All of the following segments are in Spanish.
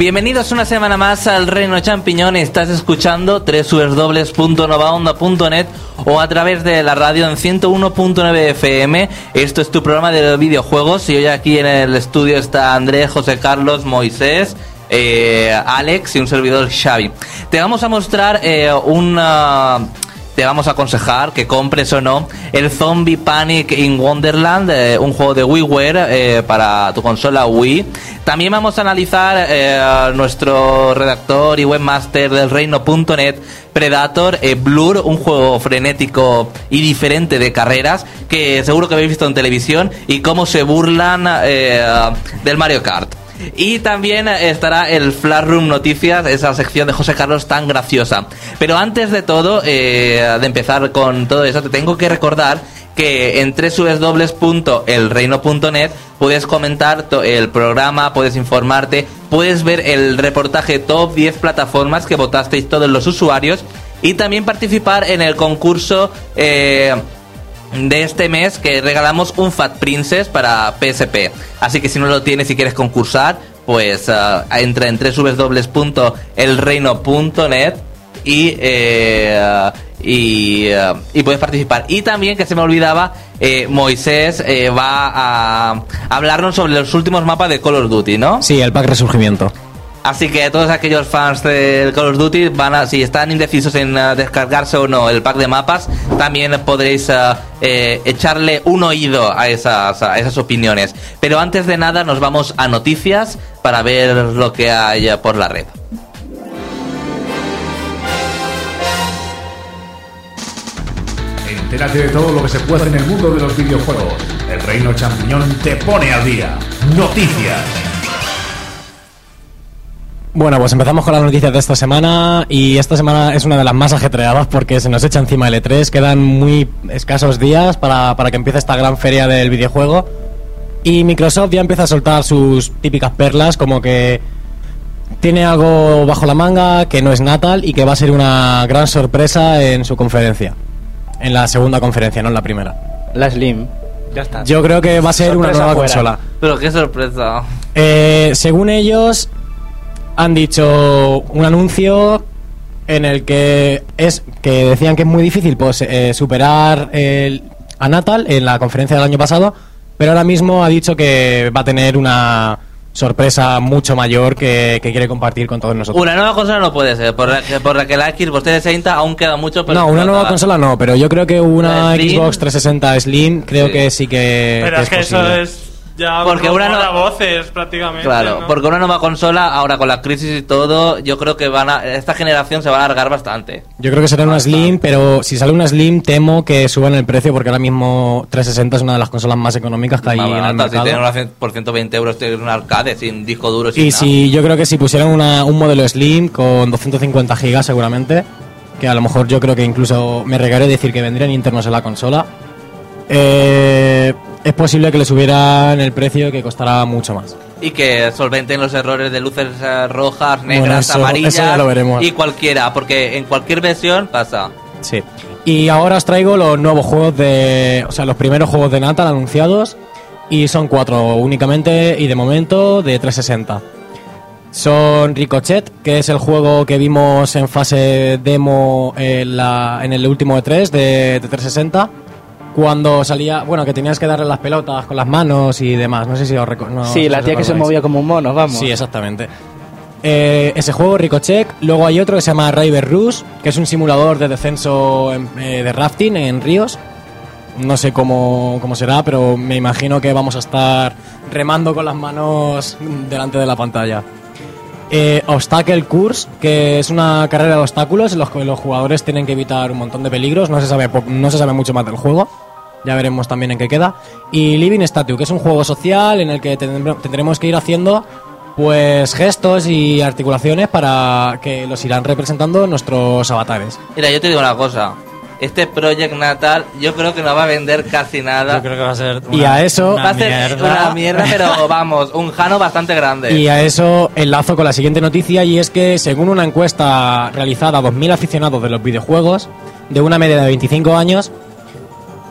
Bienvenidos una semana más al Reino Champiñón. Estás escuchando www.novaonda.net o a través de la radio en 101.9 FM. Esto es tu programa de videojuegos y hoy aquí en el estudio está Andrés, José Carlos, Moisés. eh, Alex y un servidor Xavi. Te vamos a mostrar eh, una te vamos a aconsejar que compres o no el Zombie Panic in Wonderland, eh, un juego de WiiWare eh, para tu consola Wii. También vamos a analizar eh, nuestro redactor y webmaster del reino.net, Predator eh, Blur, un juego frenético y diferente de carreras que seguro que habéis visto en televisión y cómo se burlan del Mario Kart. Y también estará el Flash Room Noticias, esa sección de José Carlos tan graciosa. Pero antes de todo, eh, de empezar con todo eso, te tengo que recordar que en www.elreino.net puedes comentar el programa, puedes informarte, puedes ver el reportaje top 10 plataformas que votasteis todos los usuarios y también participar en el concurso eh, de este mes que regalamos un Fat Princess para PSP. Así que si no lo tienes y quieres concursar, pues ah, entra en www.elreino.net y, eh, y, ah, y puedes participar. Y también, que se me olvidaba, eh, Moisés eh, va a hablarnos sobre los últimos mapas de Call of Duty, ¿no? Sí, el pack resurgimiento. Así que todos aquellos fans del Call of Duty van a, si están indecisos en eh, descargarse o no el pack de mapas, también podréis eh, eh, echarle un oído a esas, a esas opiniones. Pero antes de nada nos vamos a noticias para ver lo que hay por la red. Entérate de todo lo que se puede en el mundo de los videojuegos. El Reino Champiñón te pone al día. Noticias. Bueno, pues empezamos con las noticias de esta semana y esta semana es una de las más ajetreadas porque se nos echa encima el E3, quedan muy escasos días para, para que empiece esta gran feria del videojuego y Microsoft ya empieza a soltar sus típicas perlas como que tiene algo bajo la manga que no es Natal y que va a ser una gran sorpresa en su conferencia, en la segunda conferencia, no en la primera. La Slim. Ya está. Yo creo que va a ser una nueva fuera. consola. Pero qué sorpresa. Eh, según ellos, han dicho un anuncio en el que es que decían que es muy difícil pues eh, superar el, a Natal en la conferencia del año pasado, pero ahora mismo ha dicho que va a tener una sorpresa mucho mayor que, que quiere compartir con todos nosotros. Una nueva consola no puede ser, por la que, por la, que la Xbox 360 aún queda mucho. por no, una nueva consola no, pero yo creo que una Slim. Xbox 360 Slim creo Sí. que sí que, Pero que es que eso posible. es ya Porque un una no- voces prácticamente. Claro, ¿no? porque una nueva consola, ahora con la crisis y todo, yo creo que van a, esta generación se va a alargar bastante. Yo creo que será una Slim, pero si sale una Slim temo que suban el precio porque ahora mismo 360 es una de las consolas más económicas que hay Más en el si mercado. tienen una por 120 euros tienen un arcade sin disco duro. sin Y nada. si yo creo que si pusieran una- un modelo Slim con 250 gigas seguramente, que a lo mejor yo creo que incluso me regaré decir que vendrían internos en la consola, eh, es posible que le subieran el precio que costará mucho más. Y que solventen los errores de luces eh, rojas, negras, Bueno, eso- amarillas eso ya lo veremos. y cualquiera, porque en cualquier versión pasa. Sí. Y ahora os traigo los nuevos juegos de. O sea, los primeros juegos de Natal anunciados. Y son cuatro únicamente y de momento de 360. Son Ricochet, que es el juego que vimos en fase demo en, la- en el último E3 de, de 360. Cuando salía, bueno, que tenías que darle las pelotas con las manos y demás. No sé si os no sí, la tía que se movía como un mono, vamos. Sí, exactamente. Eh, ese juego, Ricochet. Luego hay otro que se llama River Rush, que es un simulador de descenso en- eh, de rafting en ríos. No sé cómo, cómo será, pero me imagino que vamos a estar remando con las manos delante de la pantalla. Eh, Obstacle Course, que es una carrera de obstáculos en los que los jugadores tienen que evitar un montón de peligros. No se sabe, no se sabe mucho más del juego. Ya veremos también en qué queda. Y Living Statue, que es un juego social en el que tendremos que ir haciendo pues gestos y articulaciones para que los irán representando nuestros avatares. Mira, yo te digo una cosa. Este Project Natal yo creo que no va a vender casi nada. Yo creo que va a ser Y una- a eso- una va a ser mierda. una mierda, pero vamos, un jano bastante grande. Y a eso enlazo con la siguiente noticia y es que según una encuesta realizada a 2.000 aficionados de los videojuegos, de una media de 25 años,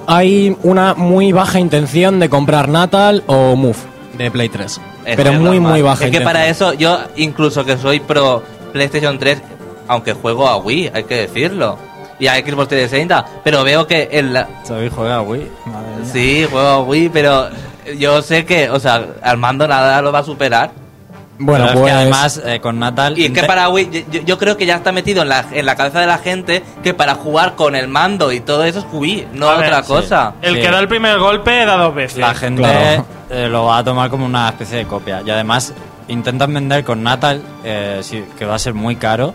hay una muy baja intención de comprar Natal o Move de Play 3. Es pero muy, normal. muy baja. Es que para eso, yo incluso que soy pro PlayStation 3, aunque juego a Wii, hay que decirlo. Y a Xbox 360, pero veo que el, Xavi juega Wii. Madre mía. Sí, juego a Wii, pero yo sé que, o sea, al mando nada lo va a superar. Bueno, Pero es pues. que además eh, con Natal. Y es que para Wii, yo, yo creo que ya está metido en la, en la cabeza de la gente que para jugar con el mando y todo eso es Wii, no A ver, otra sí. cosa. El Sí. que da el primer golpe da dos veces. la gente Claro. eh, lo va a tomar como una especie de copia. Y además intentan vender con Natal, eh, sí, que va a ser muy caro.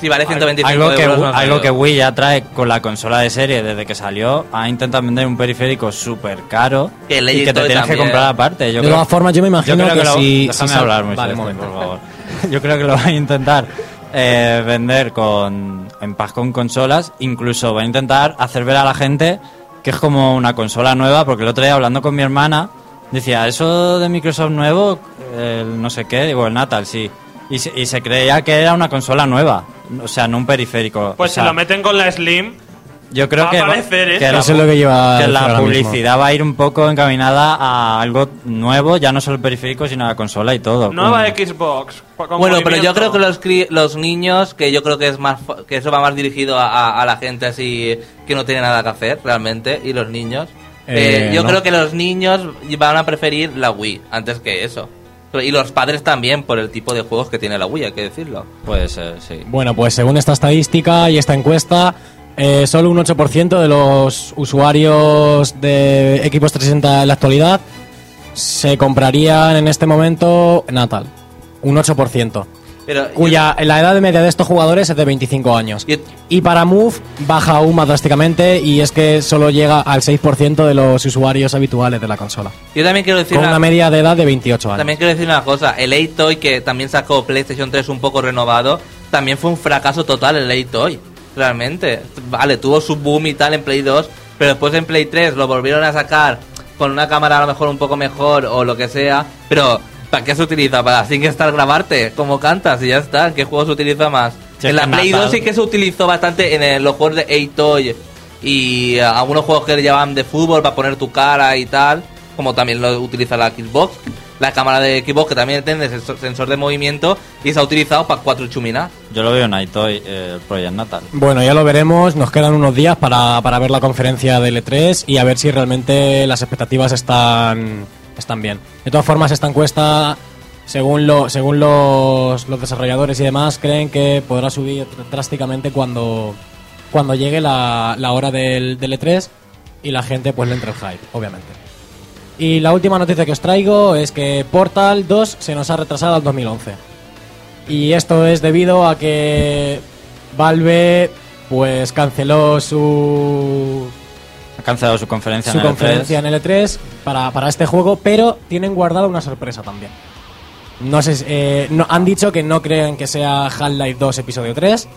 Si vale 125 Algo que, no algo que Wii ya trae con la consola de serie desde que salió. Ha intentado vender un periférico súper caro Que y que te tienes que comprar aparte. Yo de creo- todas formas, yo me imagino yo creo que, lo- si. Déjame si hablar, Moisés, Vale, por favor. Yo creo que lo va a intentar eh, vender con en paz con consolas. Incluso va a intentar hacer ver a la gente que es como una consola nueva. Porque el otro día hablando con mi hermana decía, eso de Microsoft nuevo, el no sé qué, digo, el Natal, sí. Y se, y se creía que era una consola nueva. O sea, no un periférico. Pues O sea, si lo meten con la Slim, yo creo Va a que, aparecer que la, Eso es lo que lleva a que la mismo. publicidad va a ir un poco encaminada a algo nuevo, ya no solo el periférico, sino la consola y todo. nueva Xbox. Bueno, pero yo creo que los, cri- los niños, que yo creo que es más que eso va más dirigido a, a- a la gente así que no tiene nada que hacer realmente, y los niños. Eh, Eh, yo no. creo que los niños van a preferir la Wii antes que eso. Y los padres también, por el tipo de juegos que tiene la Wii, hay que decirlo. Puede ser, sí. Bueno, pues según esta estadística y esta encuesta, eh, solo un 8% de los usuarios de equipos 360 en la actualidad se comprarían en este momento Natal. Un 8%. Pero Cuya la edad media de estos jugadores es de 25 años. Yo- Y para Move baja aún más drásticamente y es que solo llega al 6% de los usuarios habituales de la consola. yo también quiero decir Con una- una media de edad de 28 años. También quiero decir una cosa, el A-Toy que también sacó PlayStation 3 un poco renovado, también fue un fracaso total el A-Toy, realmente. Vale, tuvo su boom y tal en Play 2, pero después en Play 3 lo volvieron a sacar con una cámara a lo mejor un poco mejor o lo que sea, pero ¿para qué se utiliza? ¿Para estar grabarte? Como cantas y ya está, ¿en qué juego se utiliza más? En la Play Natal- 2 sí que se utilizó bastante en el- los juegos de A-Toy y eh, algunos juegos que le llaman de fútbol para poner tu cara y tal, como también lo utiliza la Xbox. La cámara de Xbox que también tiene sensor, sensor de movimiento y se ha utilizado para cuatro chuminas. Yo lo veo en iToy, eh, el Project Natal. Bueno, ya lo veremos. Nos quedan unos días para, para ver la conferencia del E3 y a ver si realmente las expectativas están, están bien. De todas formas, esta encuesta, según, según los, los desarrolladores y demás, creen que podrá subir drásticamente cuando, cuando llegue la, la hora del, del E3 y la gente pues le entre el hype, obviamente. Y la última noticia que os traigo es que Portal 2 se nos ha retrasado al 2011. Y esto es debido a que Valve pues canceló su, Ha cancelado su conferencia su en el E conferencia en L3 para, para este juego, pero tienen guardada una sorpresa también. No sé, si- eh, no, han dicho que no creen que sea Half-Life 2 episodio 3,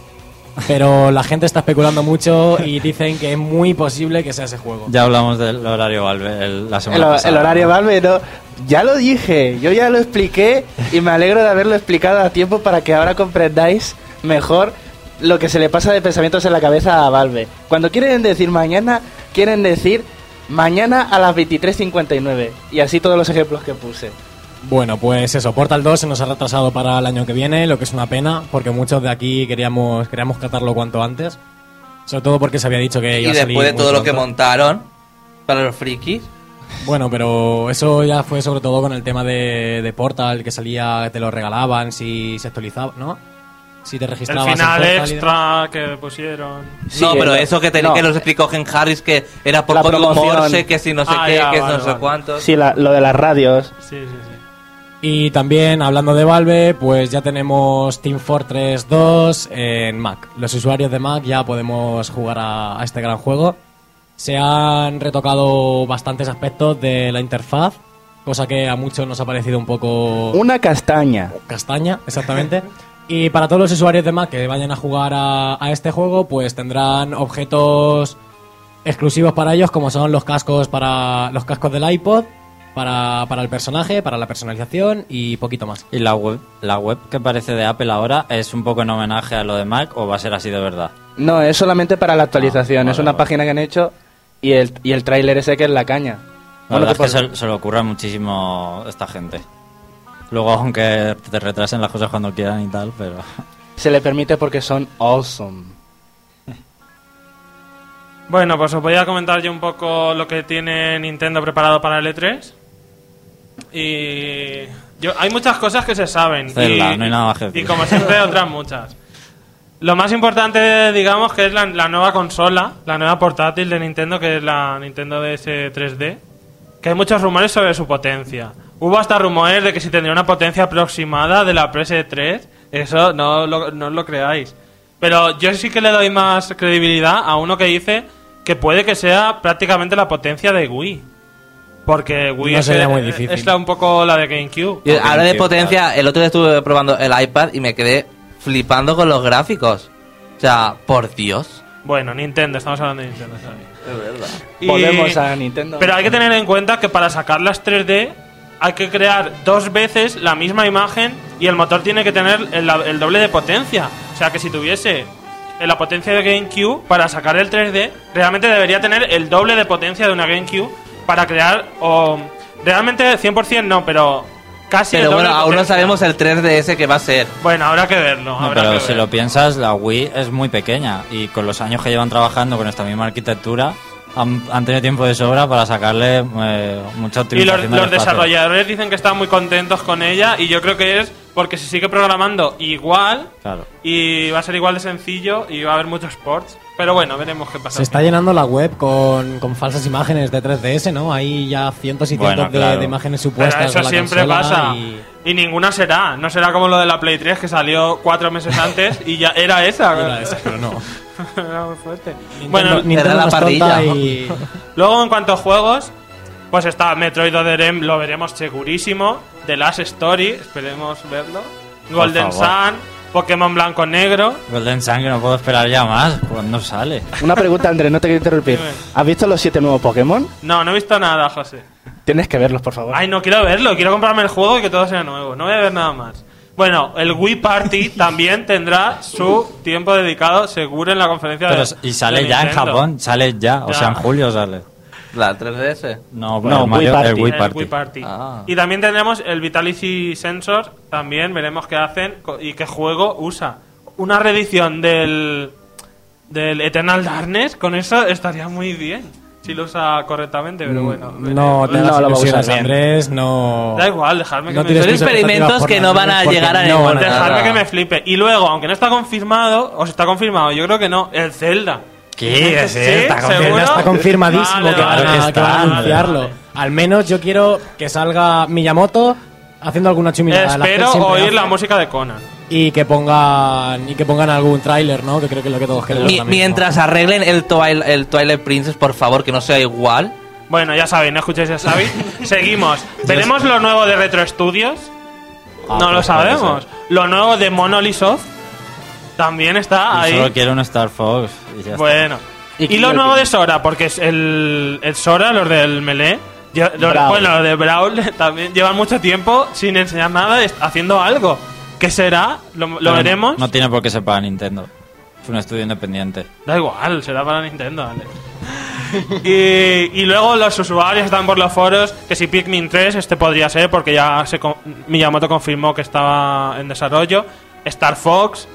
pero la gente está especulando mucho y dicen que es muy posible que sea ese juego. Ya hablamos del horario Valve el- la El, semana el pasada. horario Valve, no. Ya lo dije, yo ya lo expliqué y me alegro de haberlo explicado a tiempo para que ahora comprendáis mejor lo que se le pasa de pensamientos en la cabeza a Valve. Cuando quieren decir mañana, quieren decir mañana a las 23.59 y así todos los ejemplos que puse. Bueno, pues eso, Portal 2 se nos ha retrasado para el año que viene, lo que es una pena, porque muchos de aquí queríamos, queríamos catarlo cuanto antes. Sobre todo porque se había dicho que Y iba a salir después de todo lo que montaron para los frikis. Bueno, pero eso ya fue sobre todo con el tema de, de Portal, que salía, te lo regalaban si se actualizaba, ¿no? Si te El registrabas en final extra que pusieron. Sí, no, pero eso que, tenía no. que los explicó Gen Harris que era por La código. Morse, que si no sé Ah, qué, ya, que vale, no sé cuántos. Sí, la- lo de las radios. Sí, sí, sí. Y también, hablando de Valve, pues ya tenemos Team Fortress 2 en Mac. Los usuarios de Mac ya podemos jugar a, a este gran juego. Se han retocado bastantes aspectos de la interfaz, cosa que a muchos nos ha parecido un poco Una castaña. castaña, exactamente. Y para todos los usuarios de Mac que vayan a jugar a, a este juego, pues tendrán objetos exclusivos para ellos, como son los cascos para los cascos del iPod, para, para el personaje, para la personalización y poquito más. ¿Y la web, la web que parece de Apple ahora es un poco en homenaje a lo de Mac o va a ser así de verdad? No, es solamente para la actualización. Ah, es una vale. página que han hecho y el, y el tráiler ese que es la caña. La Bueno, verdad que es que por- se, se le ocurre muchísimo esta gente. Luego, aunque te retrasen las cosas cuando quieran y tal, pero... Se le permite porque son awesome. Bueno, pues os voy a comentar yo un poco lo que tiene Nintendo preparado para el E3. Y yo, hay muchas cosas que se saben. Zelda, y, no hay nada más que Y como siempre, otras muchas. Lo más importante, digamos, que es la, la nueva consola, la nueva portátil de Nintendo, que es la Nintendo DS 3D. Que hay muchos rumores sobre su potencia. Hubo hasta rumores de que si tendría una potencia aproximada de la PS3. Eso no, lo- no os lo creáis. Pero yo sí que le doy más credibilidad a uno que dice que puede que sea prácticamente la potencia de Wii. Porque Wii No es, sería muy difícil. es la- un poco la de GameCube. Yo, ahora de potencia, el otro día estuve probando el iPad y me quedé flipando con los gráficos. O sea, por Dios. Bueno, Nintendo, estamos hablando de Nintendo. ¿sabes? Es verdad. Y- Volvemos a Nintendo. Pero hay que tener en cuenta que para sacar las 3D hay que crear dos veces la misma imagen y el motor tiene que tener el, el doble de potencia. O sea que si tuviese la potencia de GameCube para sacar el 3D, realmente debería tener el doble de potencia de una GameCube para crear o realmente 100% no, pero casi el Pero doble bueno, de aún no sabemos el 3DS que va a ser. Bueno, habrá que verlo. No, habrá pero que si ver. lo piensas, la Wii es muy pequeña y con los años que llevan trabajando con esta misma arquitectura han, han tenido tiempo de sobra para sacarle eh, mucha Y los, los desarrolladores dicen que están muy contentos con ella y yo creo que es porque se sigue programando igual Claro. y va a ser igual de sencillo y va a haber muchos ports. Pero bueno, veremos qué pasa. Se está llenando la web con, con falsas imágenes de 3DS, ¿no? Hay ya cientos y cientos Bueno, de, claro. de imágenes Pero supuestas. eso de la siempre pasa. y- Y... ninguna será. No será como lo de la Play 3 que salió cuatro meses antes y ya era esa. Era esa, pero no. Era muy fuerte. Nintendo- Bueno, Nintendo Era la parrilla, ¿no? y- luego en cuanto a juegos, pues está Metroid Other M, lo veremos segurísimo. The Last Story, esperemos verlo. Golden. Sun, Pokémon Blanco Negro. Golden Sun, que no puedo esperar ya más. ¿Cuándo sale? Una pregunta, Andrés, no te quiero interrumpir. Dime. ¿Has visto los siete nuevos Pokémon? No, no he visto nada, José. Tienes que verlos, por favor. Ay, no quiero verlo, quiero comprarme el juego y que todo sea nuevo. No voy a ver nada más. Bueno, el Wii Party también tendrá su tiempo dedicado seguro en la conferencia Pero, de y sale de ya en. Japón, sale ya. O Ya. sea, en julio sale. La 3DS. No, No, el, Mario- Wii Party. el Wii El Party. Wii Party. Ah. Y también tendremos el Vitality Sensor, también veremos qué hacen y qué juego usa. Una reedición del, del Eternal Darkness, con eso estaría muy bien. Si lo usa correctamente, pero bueno. Mm, No te No lo va a usar. Andrés, no... Da igual, dejarme que No me tienes Son experimentos que no van a llegar a no ningún lado. Dejarme que me flipe. Y luego, aunque no está confirmado, o si está confirmado, yo creo que no, el Zelda. ¿Qué? ¿Sí? Está está confirmadísimo Vale, que, van vale, a, que que van a anunciarlo. vale. Al menos yo quiero que salga Miyamoto haciendo alguna chumilada. Espero oír hace, la música de Conan. y que pongan y que pongan algún tráiler, ¿no? Que creo que es lo que todos queremos. Mi- mismo. mientras arreglen el, Twilight, el Twilight Princess, por favor, que no sea igual. Bueno, ya sabéis, no escuchéis a Xavi. Seguimos. ¿Veremos lo nuevo de Retro Studios? Ah, no lo pues sabemos. Lo nuevo de Monolith Soft también está Yo ahí. solo quiero un Star Fox. Y ya está. Bueno. Y lo nuevo de Sora, porque es el, el Sora, los del Melee. lle- los- Brawl. bueno, los de Brawl también llevan mucho tiempo sin enseñar nada, haciendo algo. ¿Qué será? Lo, lo Pero veremos. No tiene por qué ser para Nintendo. Es un estudio independiente. Da igual, será para Nintendo, vale. y, y luego los usuarios están por los foros que si Pikmin 3 este podría ser porque ya se con- Miyamoto confirmó que estaba en desarrollo. Star Fox,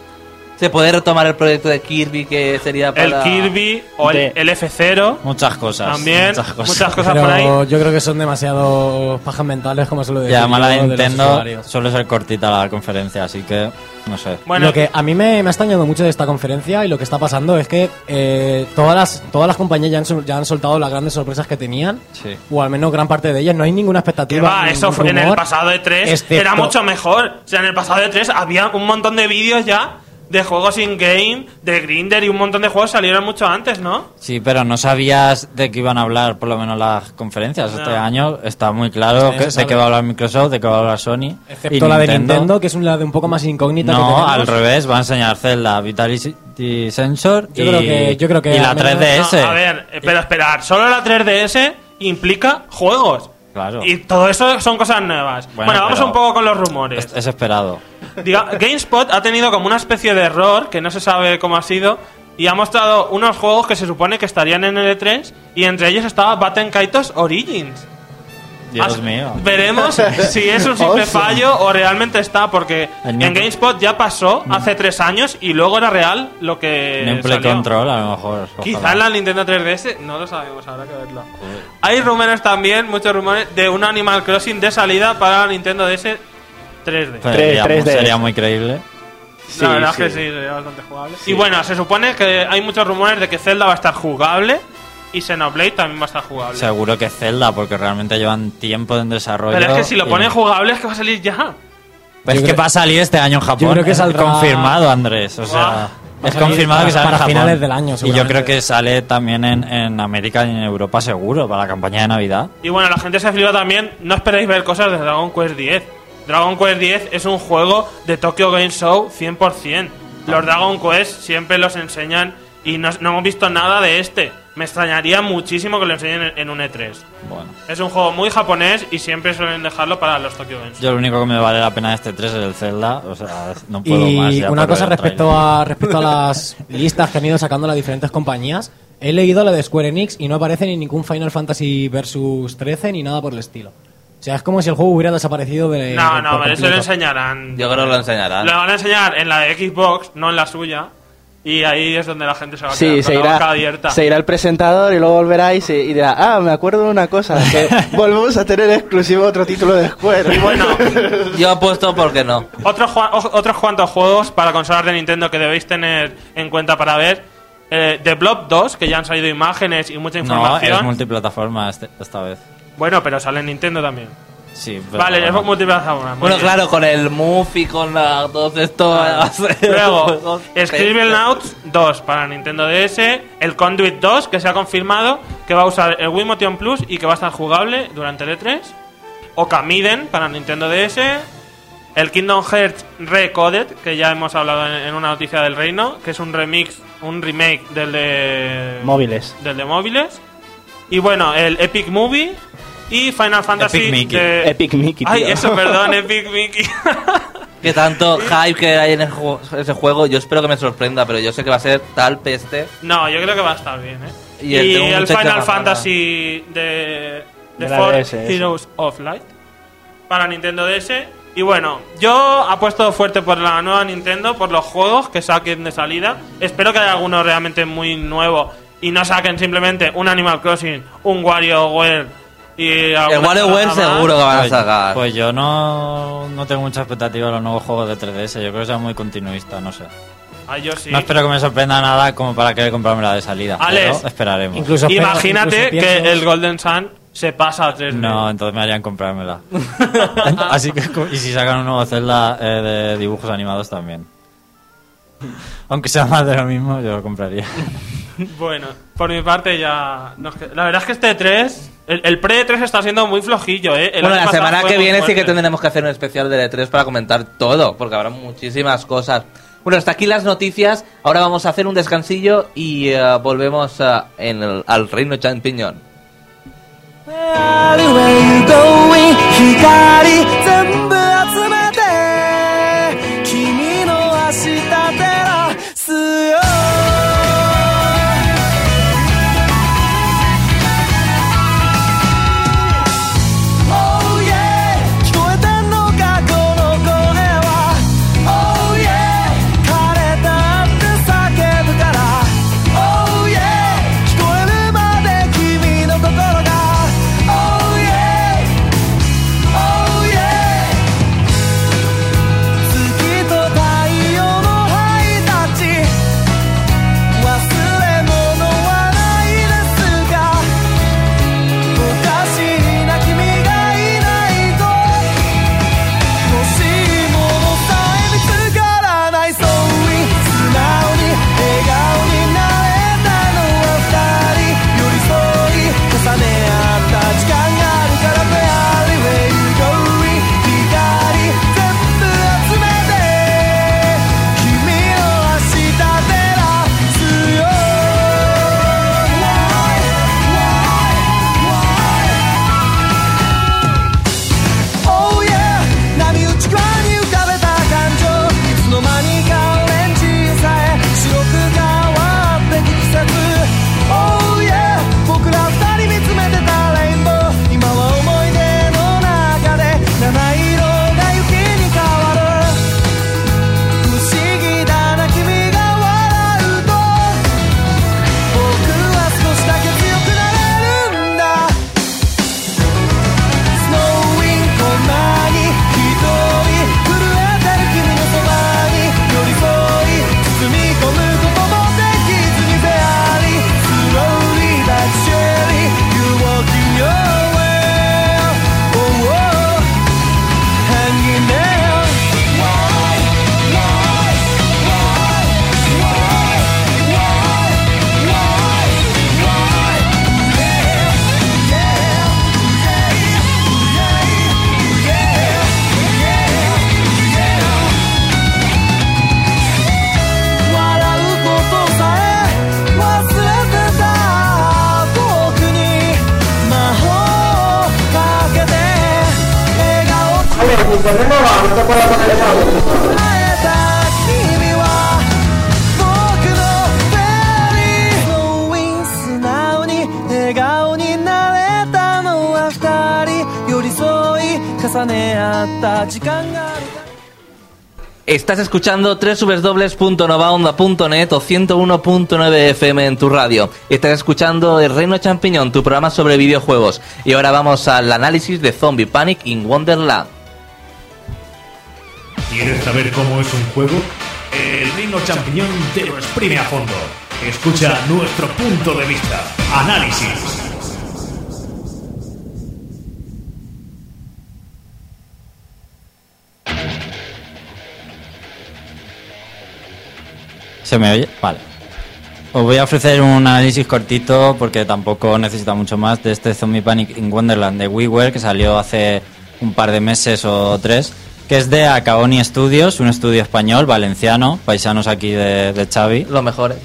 Se puede retomar el proyecto de Kirby, que sería para. el Kirby o el, el F0 Muchas cosas. también. Muchas cosas. Muchas cosas Pero por ahí. yo creo que son demasiado pajas mentales, como se lo Y decía. además la Nintendo suele ser cortita la conferencia, así que no sé. Bueno, lo que a mí me, me ha extrañado mucho de esta conferencia y lo que está pasando es que eh, todas, las, todas las compañías ya han, ya han soltado las grandes sorpresas que tenían, Sí. o al menos gran parte de ellas. No hay ninguna expectativa. va, eso fue en el rumor, pasado de 3 excepto- era mucho mejor. O sea, en el pasado de 3 había un montón de vídeos ya de juegos in-game, de Grinder y un montón de juegos salieron mucho antes, ¿no? Sí, pero no sabías de qué iban a hablar por lo menos las conferencias. Este año está muy claro Sí, que- de qué va a hablar Microsoft, de qué va a hablar Sony. Excepto y la de Nintendo, que es una de un poco más incógnita. No, al revés, va a enseñar Zelda, Vitality Sensor Yo y, creo que- yo creo que y la al menos- 3DS. No, a ver, pero esperar, solo la 3DS implica juegos. Claro. Y todo eso son cosas nuevas. Bueno, Bueno, vamos un poco con los rumores. Es, es esperado. Diga, GameSpot ha tenido como una especie de error, que no se sabe cómo ha sido, y ha mostrado unos juegos que se supone que estarían en el E3, y entre ellos estaba Batten Kaitos Origins. Dios As- mío. Veremos si es un simple Awesome. fallo o realmente está, porque en GameSpot ya pasó hace tres años y luego era real lo que. Un Play salió. Control, a lo mejor. Quizá en la Nintendo 3DS, no lo sabemos, habrá que verlo. Hay rumores también, muchos rumores, de un Animal Crossing de salida para la Nintendo DS 3D. Pues Tres- sería, 3D. sería muy creíble. Sí, la verdad sí. es que sí, sería bastante jugable. Y bueno, se supone que hay muchos rumores de que Zelda va a estar jugable y Xenoblade también va a estar jugable. Seguro que Zelda, porque realmente llevan tiempo en desarrollo. Pero es que si lo y- ponen jugable es que va a salir ya. Pues es que va a salir este año en Japón. yo creo que es saldrá- confirmado, Andrés. O sea, es confirmado para- que sale en para Japón. finales del año, Y yo creo que sale también en, en América y en Europa seguro, para la campaña de Navidad. Y bueno, la gente se flipa también. No esperéis ver cosas de Dragon Quest X. Dragon Quest X es un juego de Tokyo Game Show 100%. Los Dragon Quest siempre los enseñan y no, no hemos visto nada de este. Me extrañaría muchísimo que lo enseñen en, en un E3. Bueno, Es un juego muy japonés y siempre suelen dejarlo para los Tokyo Game Show. yo lo único que me vale la pena de este 3 es el Zelda. O sea, no puedo Y más. una cosa respecto a, respecto a las listas que han ido sacando las diferentes compañías. He leído la de Square Enix y no aparece ni ningún Final Fantasy Versus 13 ni nada por el estilo. O sea, es como si el juego hubiera desaparecido de. No, de- no, pero eso lo enseñarán. Yo creo que lo enseñarán. Lo van a enseñar en la de Xbox, no en la suya. Y ahí es donde la gente se va a quedar Sí, se la boca irá, abierta. se irá el presentador y luego volverá y, se, y dirá, ah, me acuerdo de una cosa, que volvemos a tener exclusivo otro título de Square. Y bueno, Yo apuesto porque no. Otros, otros cuantos juegos para consolas de Nintendo que debéis tener en cuenta para ver. Eh, The Blob 2, que ya han salido imágenes y mucha No, información. es multiplataforma este- esta vez. bueno, pero sale en Nintendo también. Sí, pero vale, bueno. es multiplataforma. Bueno, bien. claro, con el Move y con la- todo esto. va a ser Luego, Scribblenauts 2 para Nintendo DS, el Conduit 2 que se ha confirmado que va a usar el Wii Motion Plus y que va a estar jugable durante el E3, Okamiden para Nintendo DS, el Kingdom Hearts Recoded que ya hemos hablado en, en una noticia del reino, que es un remix, un remake del de Móviles. del de móviles, y bueno, el Epic Movie y Final Fantasy Epic Mickey. de- Epic Mickey, Ay, eso, perdón, Epic Mickey. Que tanto hype que hay en el ju- ese juego, yo espero que me sorprenda, pero yo sé que va a ser tal peste. No, yo creo que va a estar bien, ¿eh? Y Y, el- Final. Fantasy de, de, De la Four DS, ese. Heroes of Light para Nintendo DS. Y bueno, yo apuesto fuerte por la nueva Nintendo, por los juegos que saquen de salida. Espero que haya alguno realmente muy nuevo y no saquen simplemente un Animal Crossing, un WarioWare y El WarioWare seguro que van a Pues, sacar. pues yo no, no tengo mucha expectativa de los nuevos juegos de 3DS. Yo creo que sea muy continuista, no sé. Ah, yo sí. No espero que me sorprenda nada como para querer comprarme la de salida. Alex, pero esperaremos. Incluso Imagínate incluso que el Golden Sun se pasa a 3D. No, entonces me harían comprármela. Así que, y si sacan un nuevo Zelda eh, de dibujos animados también. Aunque sea más de lo mismo, yo lo compraría. Bueno, por mi parte ya. nos qued- La verdad es que este 3. El, el pre-3 está siendo muy flojillo, ¿eh? El bueno, año la pasado semana fue que muy viene sí que fuerte. tendremos que hacer un especial de E3 para comentar todo, porque habrá muchísimas cosas. Bueno, hasta aquí las noticias. Ahora vamos a hacer un descansillo y eh, volvemos eh, en el- al Reino Champiñón. 光全部 Estás escuchando www.novaonda.net o 101.9 FM en tu radio. Estás escuchando El Reino Champiñón, tu programa sobre videojuegos. Y ahora vamos al análisis de Zombie Panic in Wonderland. ¿Quieres saber cómo es un juego? El Reino Champiñón te lo exprime a fondo. Escucha nuestro punto de vista. Análisis. ¿Se me oye? Vale. Os voy a ofrecer un análisis cortito porque tampoco necesita mucho más de este Zombie Panic in Wonderland de WiiWare que salió hace un par de meses o tres, que es de Acaoni Studios, un estudio español, valenciano, paisanos aquí de, de Xavi. Lo mejor es.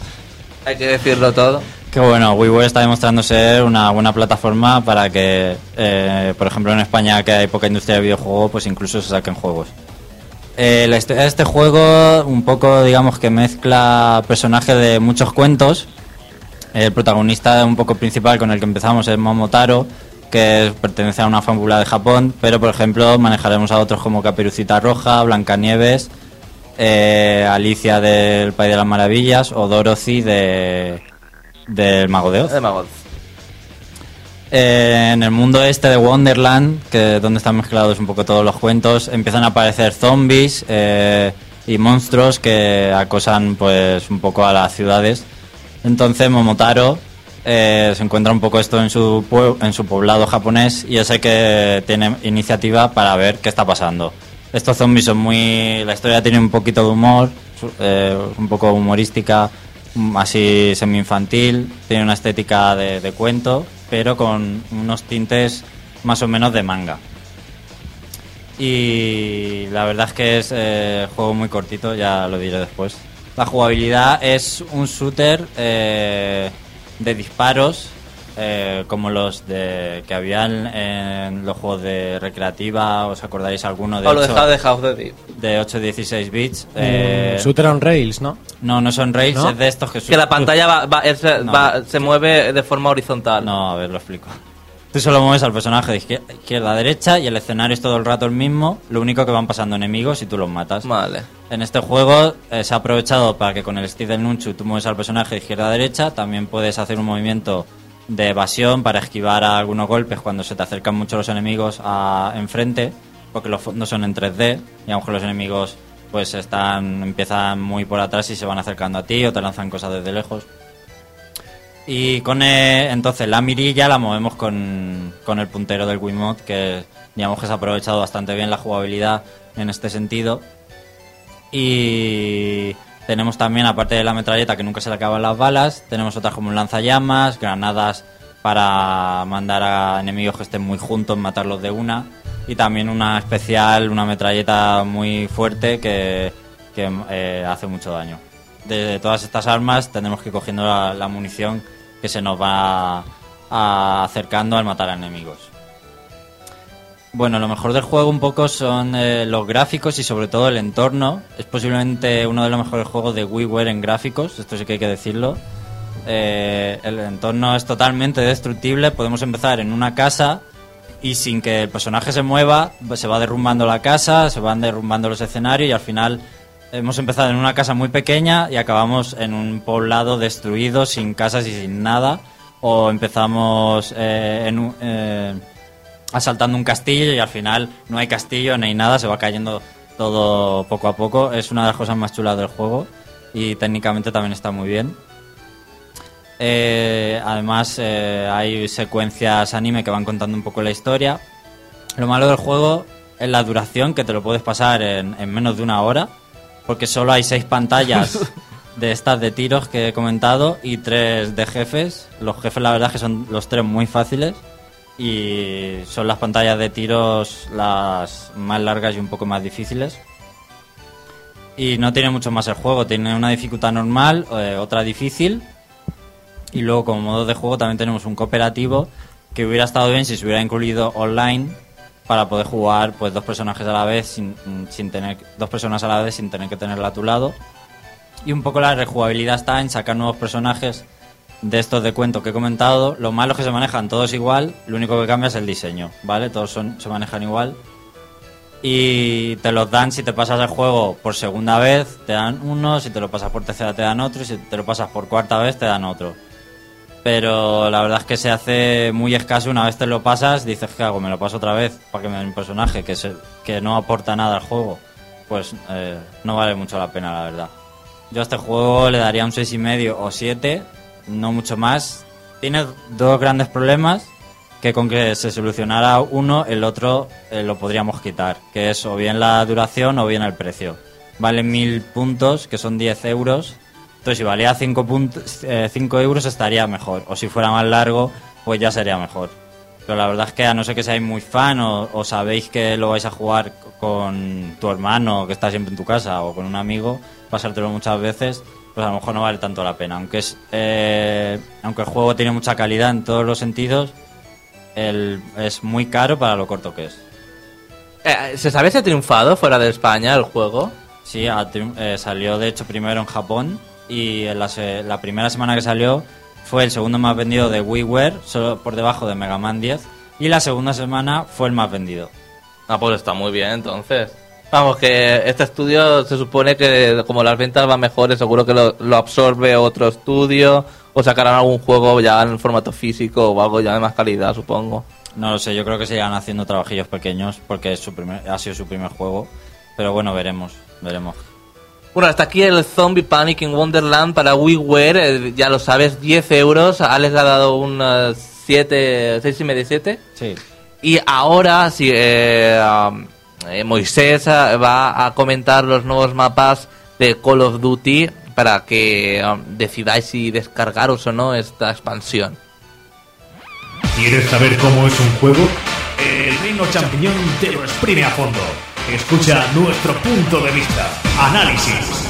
Hay que decirlo todo. Que bueno, WiiWare está demostrando ser una buena plataforma para que, eh, por ejemplo, en España que hay poca industria de videojuegos, pues incluso se saquen juegos. Eh, la historia de este juego, un poco, digamos que mezcla personajes de muchos cuentos. El protagonista un poco principal con el que empezamos es Momotaro, que pertenece a una fábula de Japón, pero por ejemplo manejaremos a otros como Caperucita Roja, Blancanieves, eh, Alicia del País de las Maravillas o Dorothy de del Mago de Oz. Eh, en el mundo este de Wonderland, que donde están mezclados un poco todos los cuentos, empiezan a aparecer zombies eh, y monstruos que acosan pues un poco a las ciudades. Entonces Momotaro eh, se encuentra un poco esto en su en su poblado japonés y es el que tiene iniciativa para ver qué está pasando. Estos zombies son muy, la historia tiene un poquito de humor, un poco humorística, así semi-infantil, tiene una estética de, de cuento, pero con unos tintes más o menos de manga. Y la verdad es que es eh, juego muy cortito, ya lo diré después. La jugabilidad es un shooter eh, de disparos, eh, como los de que habían en los juegos de recreativa, ¿os acordáis alguno de O lo 8, de House of the Dead. de 8-16 bits? Eh, Shooter on Rails, ¿no? no, no son rails, ¿No? es de estos que Que la pantalla va, va- es- No. va- se mueve de forma horizontal. No, a ver, lo explico. Tú solo mueves al personaje de izquier- izquierda a derecha y el escenario es todo el rato el mismo, lo único que van pasando enemigos y tú los matas. Vale. En este juego eh, se ha aprovechado para que con el stick del Nunchu tú mueves al personaje de izquierda a derecha, también puedes hacer un movimiento de evasión para esquivar algunos golpes cuando se te acercan mucho los enemigos a enfrente, porque los fondos son en 3D y a lo mejor los enemigos pues están empiezan muy por atrás y se van acercando a ti o te lanzan cosas desde lejos. Y con eh, entonces la mirilla la movemos con, con el puntero del Wiimote, que digamos que se ha aprovechado bastante bien la jugabilidad en este sentido. Y tenemos también, aparte de la metralleta que nunca se le acaban las balas, tenemos otras como un lanzallamas, granadas para mandar a enemigos que estén muy juntos, matarlos de una. Y también una especial, una metralleta muy fuerte que, que, eh, hace mucho daño. De todas estas armas tendremos que ir cogiendo la, munición que se nos va acercando al matar a enemigos. Bueno, lo mejor del juego un poco son eh, los gráficos y sobre todo el entorno. Es posiblemente uno de los mejores juegos de WiiWare en gráficos, esto sí que hay que decirlo. Eh, el entorno es totalmente destructible, podemos empezar en una casa y sin que el personaje se mueva, se va derrumbando la casa, se van derrumbando los escenarios y al final hemos empezado en una casa muy pequeña y acabamos en un poblado destruido, sin casas y sin nada. O empezamos eh, en un- asaltando un castillo y al final no hay castillo, no hay nada, se va cayendo todo poco a poco. Es una de las cosas más chulas del juego y técnicamente también está muy bien. Eh, además eh, hay secuencias anime que van contando un poco la historia. Lo malo del juego es la duración, que te lo puedes pasar en, en menos de una hora, porque solo hay seis pantallas de estas de tiros que he comentado y tres de jefes. Los jefes la verdad es que son los tres muy fáciles y son las pantallas de tiros las más largas y un poco más difíciles. Y no tiene mucho más el juego, tiene una dificultad normal, eh, otra difícil y luego como modo de juego también tenemos un cooperativo que hubiera estado bien si se hubiera incluido online, para poder jugar pues dos personajes a la vez sin, sin tener dos personas a la vez sin tener que tenerla a tu lado. Y un poco la rejugabilidad está en sacar nuevos personajes de estos de cuento que he comentado. Lo malo es que se manejan todos igual, lo único que cambia es el diseño, ¿vale? Todos se manejan igual. Y te los dan si te pasas el juego por segunda vez, te dan uno, si te lo pasas por tercera te dan otro, y si te lo pasas por cuarta vez te dan otro. Pero la verdad es que se hace muy escaso una vez te lo pasas, dices que hago, me lo paso otra vez para que me den un personaje que, se, que no aporta nada al juego. Pues eh, no vale mucho la pena, la verdad. Yo a este juego le daría un 6,5 o 7, no mucho más. Tiene dos grandes problemas que con que se solucionara uno, el otro eh, lo podríamos quitar, que es o bien la duración o bien el precio. Vale mil puntos, que son 10 euros. Entonces, si valía 5 puntos, 5 euros estaría mejor. O si fuera más largo, pues ya sería mejor. Pero la verdad es que a no ser que seáis muy fan o, o sabéis que lo vais a jugar con tu hermano que está siempre en tu casa o con un amigo, pasártelo muchas veces, pues a lo mejor no vale tanto la pena. Aunque es, eh, aunque el juego tiene mucha calidad en todos los sentidos, el, es muy caro para lo corto que es. Eh, ¿Se sabe si ha triunfado fuera de España el juego? Sí, ha eh, salió de hecho primero en Japón y en la, se- la primera semana que salió fue el segundo más vendido de WiiWare, solo por debajo de Mega Man 10, y la segunda semana fue el más vendido. Ah, pues está muy bien, entonces. Vamos, que este estudio se supone que como las ventas van mejores, seguro que lo, lo absorbe otro estudio o sacarán algún juego ya en formato físico o algo ya de más calidad, supongo. No lo sé, yo creo que seguirán haciendo trabajillos pequeños porque es su primer, ha sido su primer juego, pero bueno, veremos, veremos. Bueno, hasta aquí el Zombie Panic in Wonderland para WiiWare, eh, ya lo sabes, 10 euros. Alex le ha dado un 7, 6 y medio, 7. Sí. Y ahora, si eh, um, eh, Moisés eh, va a comentar los nuevos mapas de Call of Duty para que um, decidáis si descargaros o no esta expansión. ¿Quieres saber cómo es un juego? El Reino Champiñón te lo exprime a fondo. Escucha nuestro punto de vista. Análisis.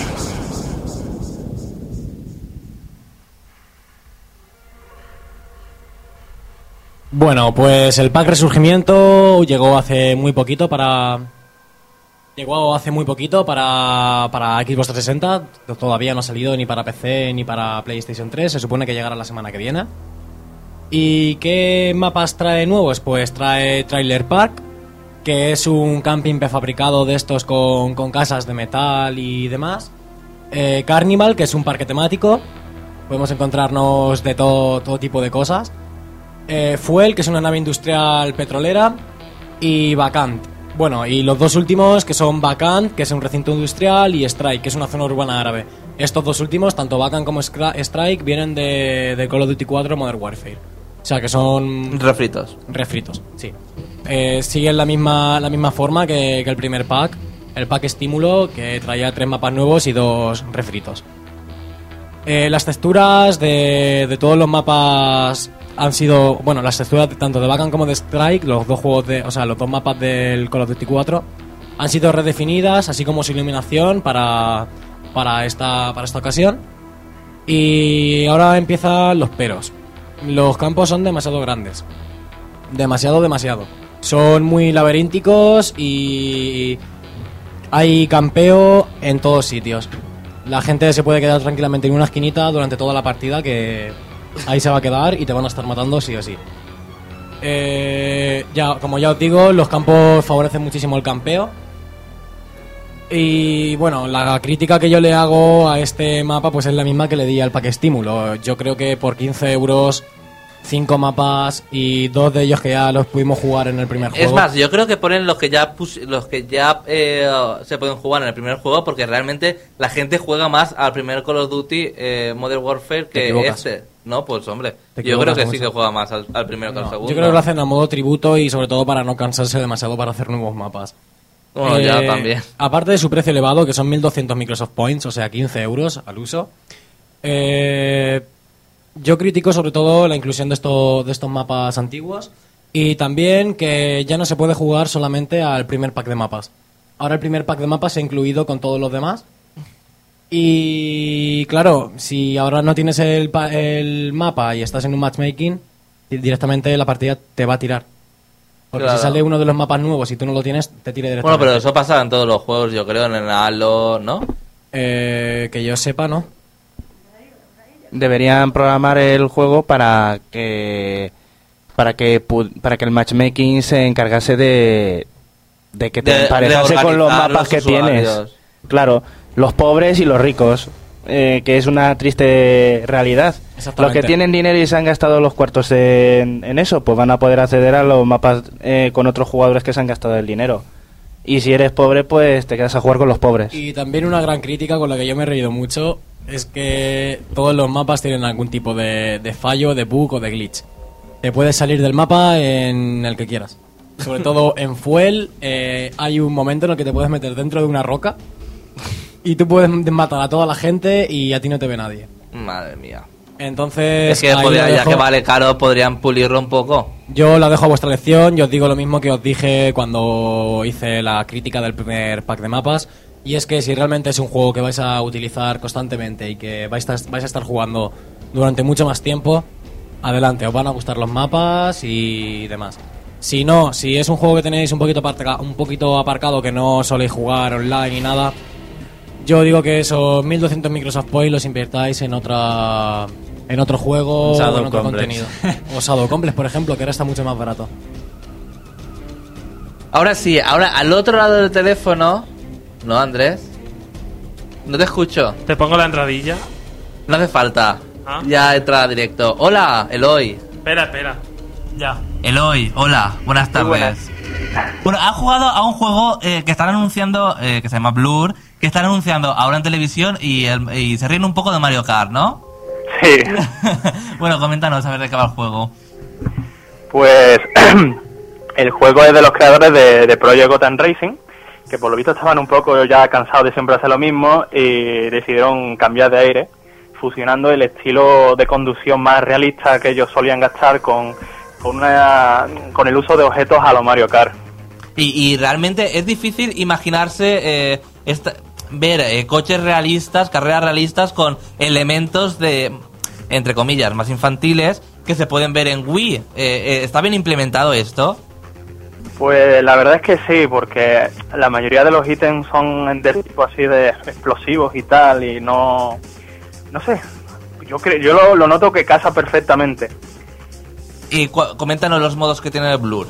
Bueno, pues el pack Resurgimiento llegó hace muy poquito para. Llegó hace muy poquito para, para Xbox 360. Todavía no ha salido ni para PC ni para PlayStation 3. Se supone que llegará la semana que viene. ¿Y qué mapas trae nuevos? Pues trae Trailer Park, que es un camping prefabricado de estos con, con casas de metal y demás. Eh, Carnival, que es un parque temático. Podemos encontrarnos de todo, todo tipo de cosas. Eh, Fuel, que es una nave industrial petrolera, y Vacant. Bueno, y los dos últimos, que son Vacant, que es un recinto industrial, y Strike, que es una zona urbana árabe. Estos dos últimos, tanto Vacant como Strike, vienen de, de Call of Duty 4 Modern Warfare. O sea, que son Refritos. refritos, sí. Eh, siguen la misma, la misma forma que, que el primer pack. El pack estímulo, que traía tres mapas nuevos y dos refritos. Eh, las texturas de, de todos los mapas han sido. Bueno, las texturas tanto de Bakan como de Strike, los dos juegos de. O sea, los dos mapas del Call of Duty 4 han sido redefinidas, así como su iluminación para, para, esta, para esta ocasión. Y ahora empiezan los peros. Los campos son demasiado grandes. Demasiado, demasiado. Son muy laberínticos y hay campeo en todos sitios. La gente se puede quedar tranquilamente en una esquinita durante toda la partida que ahí se va a quedar y te van a estar matando sí o sí. Eh, ya, como ya os digo, los campos favorecen muchísimo el campeo. Y bueno, la crítica que yo le hago a este mapa pues es la misma que le di al pack estímulo. Yo creo que por 15 euros, 5 mapas y dos de ellos que ya los pudimos jugar en el primer juego. Es más, yo creo que ponen los que ya pus- los que ya eh, se pueden jugar en el primer juego porque realmente la gente juega más al primer Call of Duty eh, Modern Warfare que este. No, pues hombre, Te yo creo que sí que juega más al, al primero que al segundo. yo creo que lo hacen a modo tributo y sobre todo para no cansarse demasiado para hacer nuevos mapas. Bueno, ya Eh, también. Aparte de su precio elevado, que son 1200 Microsoft Points, o sea, 15 euros al uso, eh, yo critico sobre todo la inclusión de, esto- de estos mapas antiguos y también que ya no se puede jugar solamente al primer pack de mapas. Ahora el primer pack de mapas se ha incluido con todos los demás. Y claro, si ahora no tienes el, pa- el mapa y estás en un matchmaking, directamente la partida te va a tirar. Porque Claro. si sale uno de los mapas nuevos y tú no lo tienes, te tire Bueno, directamente. pero eso pasa en todos los juegos, yo creo, en el Halo, ¿no? Eh, que yo sepa, ¿no? Deberían programar el juego para que para que para que el matchmaking se encargase de de que te De- de emparejase con los mapas los que tienes. Claro, los pobres y los ricos, eh, que es una triste realidad. Los que tienen dinero y se han gastado los cuartos en, en eso, pues van a poder acceder a los mapas eh, con otros jugadores que se han gastado el dinero. Y si eres pobre, pues te quedas a jugar con los pobres. Y también una gran crítica con la que yo me he reído mucho es que todos los mapas tienen algún tipo de, de fallo, de bug o de glitch. Te puedes salir del mapa en el que quieras. Sobre todo en Fuel eh, hay un momento en el que te puedes meter dentro de una roca y tú puedes matar a toda la gente y a ti no te ve nadie. Madre mía. Entonces, Es que podría- ya que vale caro, podrían pulirlo un poco. Yo la dejo a vuestra elección, yo os digo lo mismo que os dije cuando hice la crítica del primer pack de mapas, y es que si realmente es un juego que vais a utilizar constantemente y que vais a, vais a estar jugando durante mucho más tiempo, adelante, os van a gustar los mapas y demás. Si no, si es un juego que tenéis un poquito, aparca- un poquito aparcado, que no soléis jugar online ni nada, yo digo que esos 1200 Microsoft Points los invirtáis en otra en otro juego Shadow o en otro Complex. contenido. O Shadow Complex, por ejemplo, que ahora está mucho más barato. Ahora sí, ahora al otro lado del teléfono. ¿No, Andrés? No te escucho. Te pongo la entradilla. No hace falta. Ah. Ya entra directo. Hola, Eloy. Espera, espera. Ya. Eloy, hola, buenas tardes. buenas. Bueno, han jugado a un juego eh, que están anunciando, eh, que se llama Blur, que están anunciando ahora en televisión y, el- y se ríen un poco de Mario Kart, ¿no? Sí, bueno, coméntanos a ver de qué va el juego. pues el juego es de los creadores de, de Project Gotham Racing, que por lo visto estaban un poco ya cansados de siempre hacer lo mismo y decidieron cambiar de aire, fusionando el estilo de conducción más realista que ellos solían gastar con, con, una, con el uso de objetos a lo Mario Kart. Y, y realmente es difícil imaginarse eh, esta- ver eh, coches realistas, carreras realistas con elementos de, entre comillas, más infantiles que se pueden ver en Wii. Eh, eh, ¿Está bien implementado esto? Pues la verdad es que sí, porque la mayoría de los ítems son de tipo así de explosivos y tal, y no. No sé. Yo, creo, yo lo, lo noto que casa perfectamente. Y coméntanos los modos que tiene el Blur.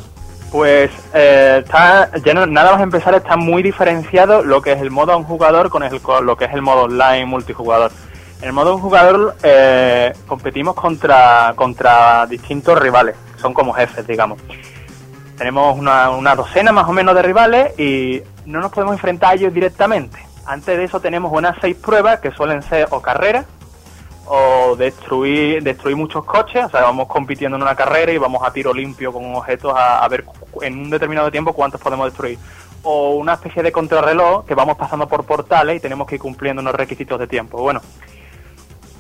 Pues eh, está, ya nada más empezar está muy diferenciado lo que es el modo a un jugador con, el, lo que es el modo online multijugador. En el modo un jugador eh, competimos contra, contra distintos rivales, son como jefes, digamos. Tenemos una, una docena más o menos de rivales y no nos podemos enfrentar a ellos directamente. Antes de eso tenemos unas seis pruebas que suelen ser o carreras o destruir destruir muchos coches, o sea, vamos compitiendo en una carrera y vamos a tiro limpio con objetos a, a ver en un determinado tiempo cuántos podemos destruir. O una especie de contrarreloj que vamos pasando por portales y tenemos que ir cumpliendo unos requisitos de tiempo. Bueno,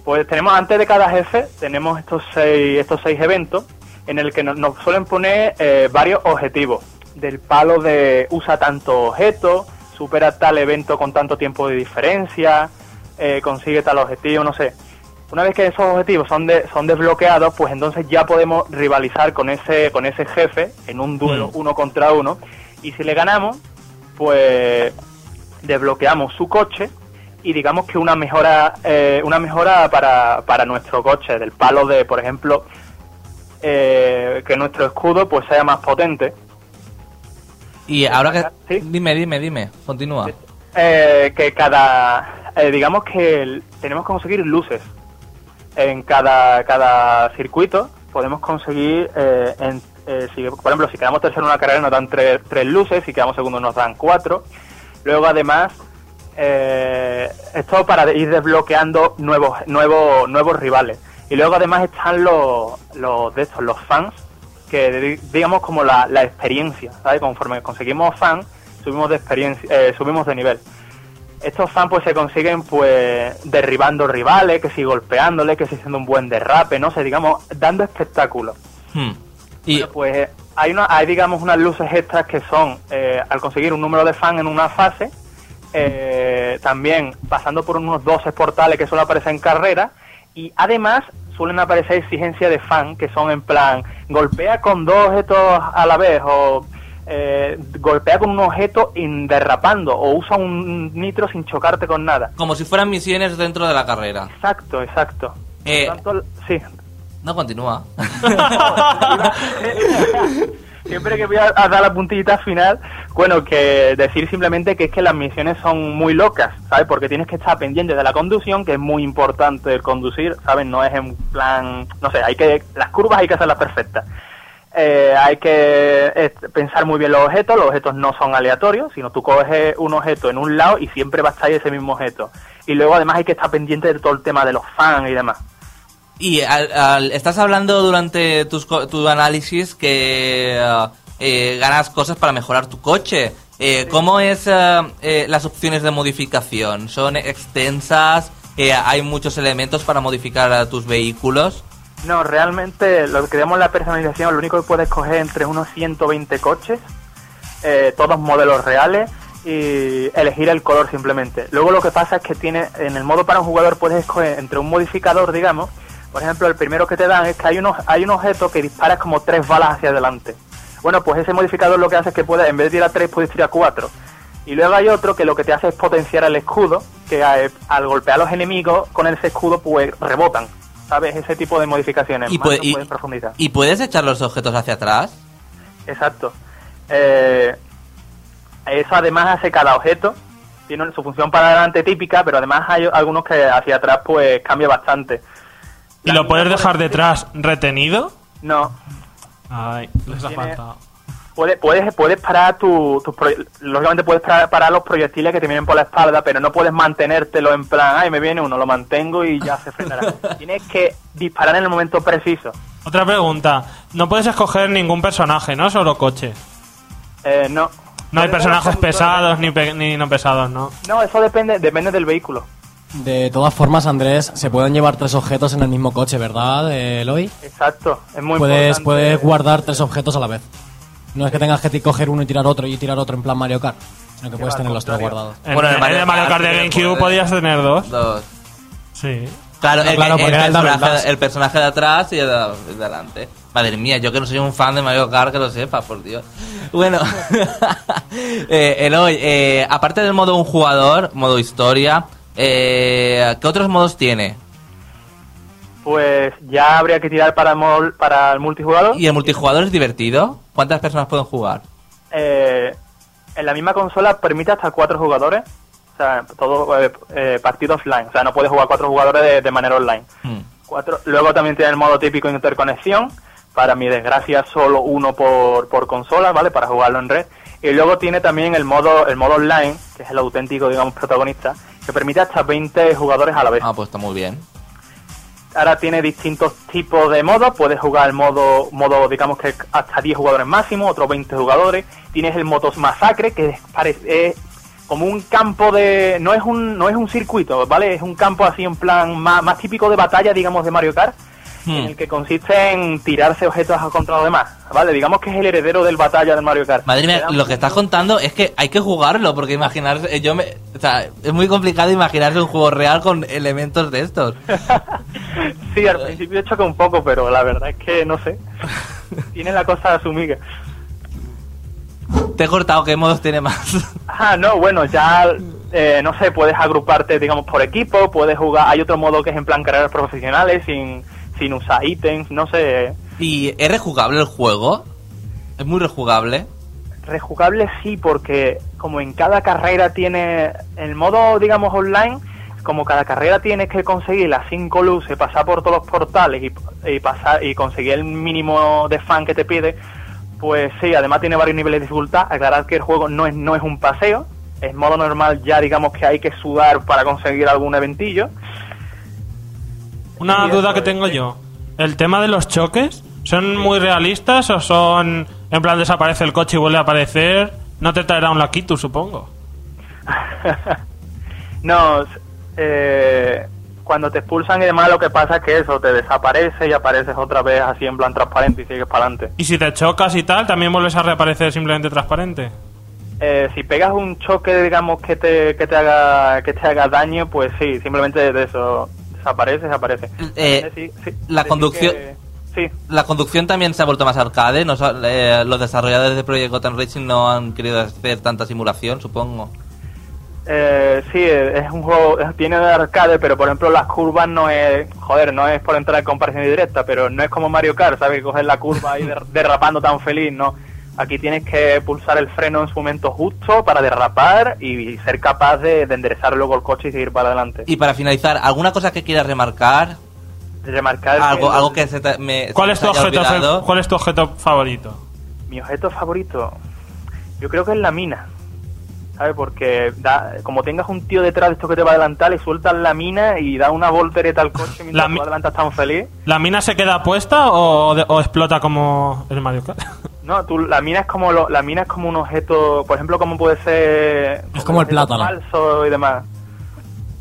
pues tenemos antes de cada jefe, tenemos estos seis, estos seis eventos en el que nos, nos suelen poner eh, varios objetivos. Del palo de usa tanto objeto, supera tal evento con tanto tiempo de diferencia, eh, consigue tal objetivo, no sé. Una vez que esos objetivos son de- son desbloqueados, pues entonces ya podemos rivalizar con ese con ese jefe en un duelo Mm. uno contra uno. Y si le ganamos, pues desbloqueamos su coche y digamos que una mejora eh, una mejora para, para nuestro coche del palo de por ejemplo eh, que nuestro escudo pues sea más potente Y ahora que... ¿Sí? Dime, dime, dime. Continúa. Eh, que cada eh, digamos que tenemos que conseguir luces en cada cada circuito podemos conseguir eh, en- eh, si, por ejemplo si quedamos tercero en una carrera nos dan tres, tres luces si quedamos segundo nos dan cuatro. Luego además eh, esto para ir desbloqueando nuevos nuevos nuevos rivales. Y luego además están los los de estos los fans que di- digamos como la, la experiencia ¿sabes? conforme conseguimos fans subimos de experiencia eh, subimos de nivel estos fans pues se consiguen pues derribando rivales que si golpeándoles que si haciendo un buen derrape no sé digamos dando espectáculo Hmm. Y bueno, pues hay, una, hay digamos unas luces extras que son eh, al conseguir un número de fans en una fase, eh, también pasando por unos 12 portales que solo aparecen en carrera y además suelen aparecer exigencias de fan que son en plan golpea con dos objetos a la vez o eh, golpea con un objeto derrapando o usa un nitro sin chocarte con nada. Como si fueran misiones dentro de la carrera. Exacto, exacto. Eh, Por tanto, sí. No continúa. Siempre que voy a, a dar la puntillita final, bueno, que decir simplemente que es que las misiones son muy locas, ¿sabes? Porque tienes que estar pendiente de la conducción, que es muy importante el conducir, ¿sabes? No es en plan, no sé, hay que, las curvas hay que hacerlas perfectas. Eh, hay que eh, pensar muy bien los objetos, los objetos no son aleatorios, sino tú coges un objeto en un lado y siempre va a estar ese mismo objeto. Y luego además hay que estar pendiente de todo el tema de los fans y demás. Y al- al- estás hablando durante tus tu análisis que eh, ganas cosas para mejorar tu coche. Eh, ¿Cómo es las opciones de modificación? ¿Son extensas? Eh, ¿Hay muchos elementos para modificar a tus vehículos? No, realmente lo que llamamos la personalización, lo único que puedes coger entre unos 120 coches, eh, todos modelos reales, y elegir el color simplemente. Luego lo que pasa es que tiene, en el modo para un jugador puedes escoger entre un modificador, digamos, por ejemplo, el primero que te dan es que hay, unos, hay un objeto que disparas como tres balas hacia adelante. Bueno, pues ese modificador lo que hace es que puedes, en vez de tirar tres, puedes tirar cuatro. Y luego hay otro que lo que te hace es potenciar el escudo, que al golpear a los enemigos con ese escudo pues rebotan. ¿Sabes? Ese tipo de modificaciones. Y, Más pue- no y- puedes profundizar. ¿Y puedes echar los objetos hacia atrás? Exacto. Eh, eso además hace cada objeto. Tiene su función para adelante típica, pero además hay algunos que hacia atrás pues cambia bastante. ¿Y lo puedes dejar detrás retenido? No, Ay, les ha faltado. Puedes, puedes, puedes parar tu, tus proye- lógicamente puedes parar, parar los proyectiles que te vienen por la espalda, pero no puedes mantenértelo en plan, ay, me viene uno, lo mantengo y ya se frenará. Tienes que disparar en el momento preciso. Otra pregunta. No puedes escoger ningún personaje, ¿no? Solo coche. Eh, no. No hay personajes pesados ni, pe- ni no pesados, ¿no? No, eso depende, depende del vehículo. De todas formas, Andrés, se pueden llevar tres objetos en el mismo coche, ¿verdad, eh, Eloy? Exacto, es muy Puedes, importante. puedes guardar tres objetos a la vez. No es que tengas que ti- coger uno y tirar otro y tirar otro en plan Mario Kart, sino que puedes tener los tres guardados. En, Bueno, en el Mario Kart de GameCube podías tener dos. Dos. Sí. Claro, el, claro, el personaje, Dash. el personaje de atrás y el de, el de adelante. Madre mía, yo que no soy un fan de Mario Kart, que lo sepa, por Dios. Bueno, eh, Eloy, eh, aparte del modo un jugador, modo historia, eh, ¿qué otros modos tiene? Pues ya habría que tirar para el, mol- para el multijugador. ¿Y el multijugador es divertido? ¿Cuántas personas pueden jugar? Eh, en la misma consola permite hasta cuatro jugadores. O sea, todo eh, eh, partido offline. O sea, no puedes jugar cuatro jugadores de, de manera online. Hmm. Cuatro. Luego también tiene el modo típico de interconexión. Para mi desgracia, solo uno por, por consola, ¿vale? Para jugarlo en red. Y luego tiene también el modo, el modo online, que es el auténtico, digamos, protagonista, que permite hasta 20 jugadores a la vez. Ah, pues está muy bien. Ahora tiene distintos tipos de modos. Puedes jugar el modo, modo digamos que hasta 10 jugadores máximo, otros 20 jugadores. Tienes el modo masacre, que es, es como un campo de. No es un, no es un circuito, ¿vale? Es un campo así en plan más, más típico de batalla, digamos, de Mario Kart. En Hmm. el que consiste en tirarse objetos contra los demás, ¿vale? Digamos que es el heredero del batalla del Mario Kart. Madre mía, lo que estás contando es que hay que jugarlo, porque imaginarse, eh, yo me, o sea, es muy complicado imaginarse un juego real con elementos de estos. sí, al principio choca un poco, pero la verdad es que no sé. Tiene la cosa asumida. Te he cortado, ¿qué modos tiene más? Ah, no, bueno, ya, eh, no sé, puedes agruparte, digamos, por equipo, puedes jugar, hay otro modo que es en plan carreras profesionales, sin, sin usar ítems, no sé, ¿Y es rejugable el juego? ¿Es muy rejugable? rejugable sí, porque como en cada carrera tiene, el modo, digamos, online, como cada carrera tienes que conseguir las cinco luces, pasar por todos los portales y, y pasar y conseguir el mínimo de fan que te pide, pues sí, además tiene varios niveles de dificultad. Aclarar que el juego no es, no es un paseo, es modo normal, ya digamos que hay que sudar para conseguir algún eventillo. Una duda que tengo yo. ¿El tema de los choques son muy realistas o son en plan desaparece el coche y vuelve a aparecer? No te traerá un laquito, supongo. no, eh, cuando te expulsan y demás, lo que pasa es que eso te desaparece y apareces otra vez así en plan transparente y sigues para adelante. Y si te chocas y tal, también vuelves a reaparecer simplemente transparente. Eh, si pegas un choque, digamos, que te, que te haga que te haga daño, pues sí, simplemente de eso desaparece, desaparece. Eh, Sí, sí, la conducción- que- Sí, La conducción también se ha vuelto más arcade. No, eh, los desarrolladores de Project Gotham Racing no han querido hacer tanta simulación, supongo. Eh, sí, es un juego, tiene de arcade, pero por ejemplo las curvas no es, joder, no es por entrar en comparación directa, pero no es como Mario Kart, ¿sabes? Que coges la curva y der- derrapando tan feliz, ¿no? Aquí tienes que pulsar el freno en su momento justo para derrapar y ser capaz de, de enderezar luego el coche y seguir para adelante. Y para finalizar, ¿alguna cosa que quieras remarcar? Remarcar Algo, el- algo que se te, me, ¿Cuál es tu objeto. ¿Cuál es tu objeto favorito? Mi objeto favorito, yo creo que es la mina. ¿Sabes? Porque da, como tengas un tío detrás de esto que te va a adelantar, le sueltas la mina y da una voltereta al coche mientras La tú adelantas tan feliz. ¿La mina se queda puesta o, de- o explota como el Mario Kart? No, tú, la mina es como lo- la mina es como un objeto, por ejemplo, como puede ser Es como el plátano. falso y demás.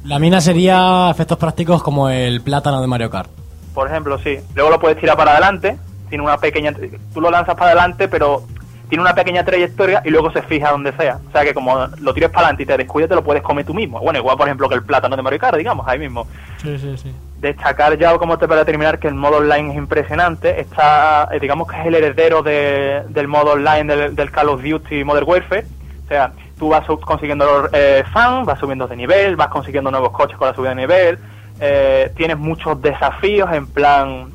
La mina sería efectos prácticos como el plátano de Mario Kart. Por ejemplo, sí. Luego lo puedes tirar para adelante, tiene una pequeña tú lo lanzas para adelante, pero tiene una pequeña trayectoria y luego se fija donde sea. O sea que como lo tires para adelante y te descuides, te lo puedes comer tú mismo. Bueno, igual por ejemplo que el plátano de Mario Kart, digamos, ahí mismo. Sí, sí, sí. Destacar ya como te para terminar que el modo online es impresionante. Está eh, digamos que es el heredero de- del modo online del, Call of Duty Modern Warfare. O sea tú vas consiguiendo eh, fans vas subiendo de nivel vas consiguiendo nuevos coches con la subida de nivel. Eh, tienes muchos desafíos en plan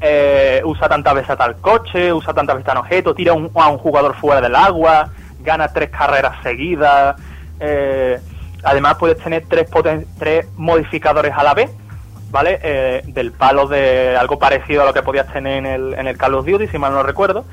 eh, usa tantas veces a tal coche usa tantas veces tal objeto tira un- a un jugador fuera del agua gana tres carreras seguidas. Además puedes tener tres, poten- tres modificadores a la vez ¿vale? Eh, del palo de algo parecido a lo que podías tener en el, en el Call of Duty, si mal no recuerdo.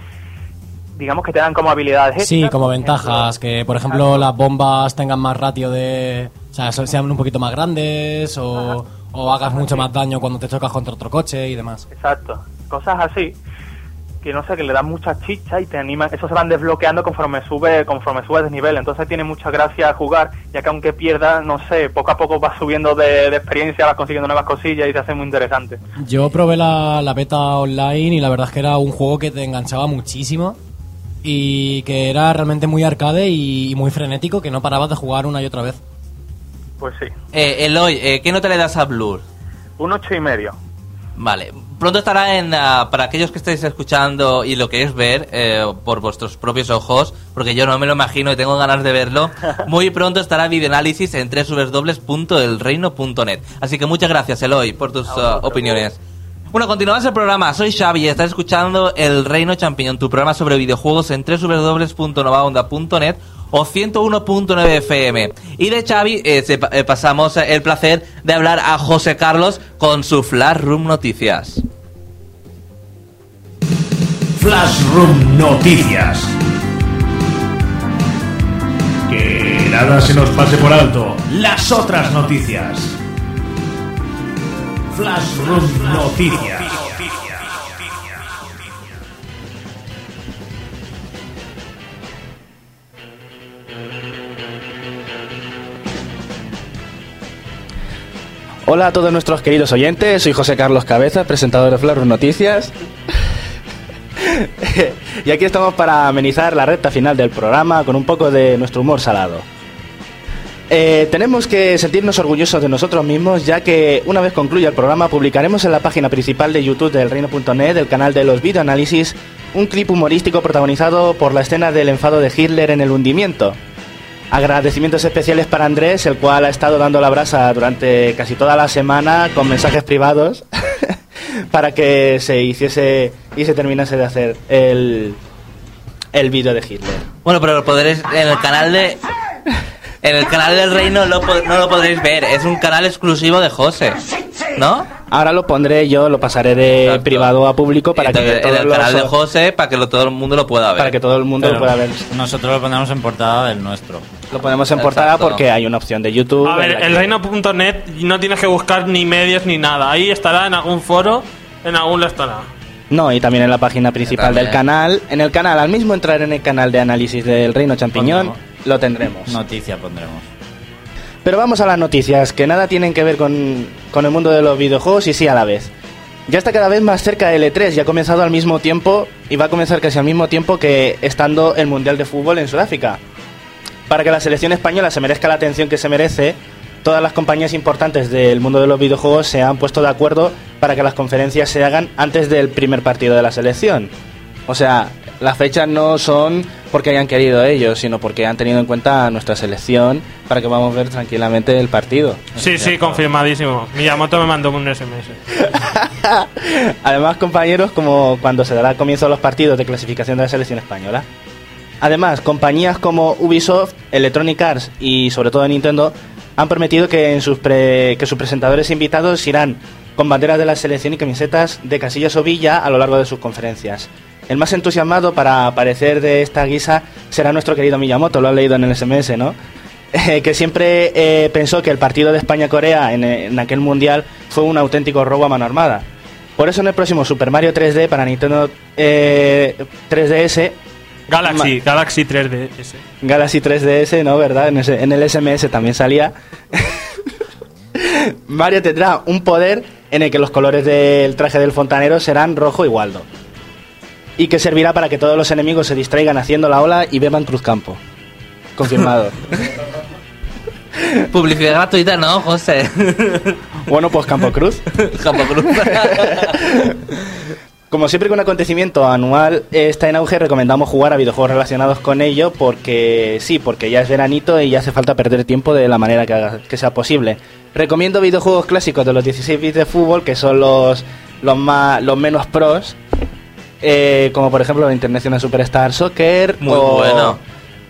Digamos que te dan como habilidades Sí, como ventajas, que por ejemplo las bombas tengan más ratio de... O sea, sean un poquito más grandes o, o hagas mucho más daño cuando te chocas contra otro coche y demás. Exacto. Cosas así que no sé, que le dan mucha chicha y te animan. Eso se van desbloqueando conforme sube, conforme subes de nivel. Entonces tiene mucha gracia jugar, ya que aunque pierdas, no sé, poco a poco vas subiendo de, de experiencia, vas consiguiendo nuevas cosillas y te hace muy interesante. Yo probé la, la beta online y la verdad es que era un juego que te enganchaba muchísimo y que era realmente muy arcade y, y muy frenético que no parabas de jugar una y otra vez. Pues sí. Eh, Eloy, eh, ¿qué nota le das a Blur? Un ocho y medio. Vale, pronto estará en, ah, para aquellos que estáis escuchando y lo queréis ver eh, por vuestros propios ojos, porque yo no me lo imagino y tengo ganas de verlo, muy pronto estará videoanálisis en www.elreino.net. Así que muchas gracias Eloy por tus ah, opiniones. Bueno, continuamos el programa. Soy Xavi y estás escuchando El Reino Champiñón, tu programa sobre videojuegos en www.novaonda.net o 101.9 FM. Y de Xavi eh, eh, pasamos el placer de hablar a José Carlos con su Flash Room Noticias. Flash Room Noticias. Que nada se nos pase por alto. Las otras noticias. Flash Room Noticias. Hola a todos nuestros queridos oyentes, soy José Carlos Cabeza, presentador de Flash Noticias. y aquí estamos para amenizar la recta final del programa con un poco de nuestro humor salado. Eh, tenemos que sentirnos orgullosos de nosotros mismos, ya que una vez concluya el programa publicaremos en la página principal de YouTube del Reino.net, el canal de los videoanálisis, un clip humorístico protagonizado por la escena del enfado de Hitler en el hundimiento. Agradecimientos especiales para Andrés, el cual ha estado dando la brasa durante casi toda la semana con mensajes privados para que se hiciese y se terminase de hacer el, el vídeo de Hitler. Bueno, pero lo podréis en el canal de en el canal del Reino lo no lo podréis ver, es un canal exclusivo de José, ¿no? Ahora lo pondré yo, lo pasaré de Exacto. privado a público para Entonces, que en todos el canal de José para que lo- todo el mundo lo pueda ver. para que todo el mundo Pero lo pueda ver. Nosotros lo ponemos en portada del nuestro. Lo ponemos en portada porque hay una opción de YouTube. A en ver, la que- elreino.net no tienes que buscar ni medios ni nada. Ahí estará en algún foro, en algún lo estará. No, y también en la página principal También. del canal. En el canal, al mismo entrar en el canal de análisis del Reino Champiñón, Pondremos. lo tendremos. Noticia pondremos. Pero vamos a las noticias, que nada tienen que ver con, con el mundo de los videojuegos y sí a la vez. Ya está cada vez más cerca del E3 y ha comenzado al mismo tiempo, y va a comenzar casi al mismo tiempo que estando el Mundial de Fútbol en Sudáfrica. Para que la selección española se merezca la atención que se merece, todas las compañías importantes del mundo de los videojuegos se han puesto de acuerdo para que las conferencias se hagan antes del primer partido de la selección. O sea, las fechas no son porque hayan querido ellos, sino porque han tenido en cuenta a nuestra selección para que podamos ver tranquilamente el partido. Sí, sí, confirmadísimo. Miyamoto me mandó un SMS. Además, compañeros, como cuando se dará comienzo a los partidos de clasificación de la selección española. Además, compañías como Ubisoft, Electronic Arts y sobre todo Nintendo han prometido que, en sus pre- que sus presentadores invitados irán con banderas de la selección y camisetas de Casillas o Villa a lo largo de sus conferencias. El más entusiasmado para aparecer de esta guisa será nuestro querido Miyamoto, lo han leído en el SMS, ¿no? Eh, que siempre eh, pensó que el partido de España-Corea en, en aquel mundial fue un auténtico robo a mano armada. Por eso en el próximo Super Mario 3D para Nintendo eh, 3DS, Galaxy, Galaxy 3D. ese. Galaxy 3DS, ¿no? ¿Verdad? En, ese- en el SMS también salía. Mario tendrá un poder en el que los colores del traje del fontanero serán rojo y Waldo. Y que servirá para que todos los enemigos se distraigan haciendo la ola y beban Cruzcampo. Confirmado. Publicidad gratuita, ¿no, José? bueno, pues Campo Cruz. Campo Cruz. Como siempre que un acontecimiento anual está en auge, recomendamos jugar a videojuegos relacionados con ello porque sí, porque ya es veranito y ya hace falta perder tiempo de la manera que, haga- que sea posible. Recomiendo videojuegos clásicos de los 16 bits de fútbol, que son los, los, más, los menos pros, eh, como por ejemplo el International Superstar Soccer Muy o, bueno.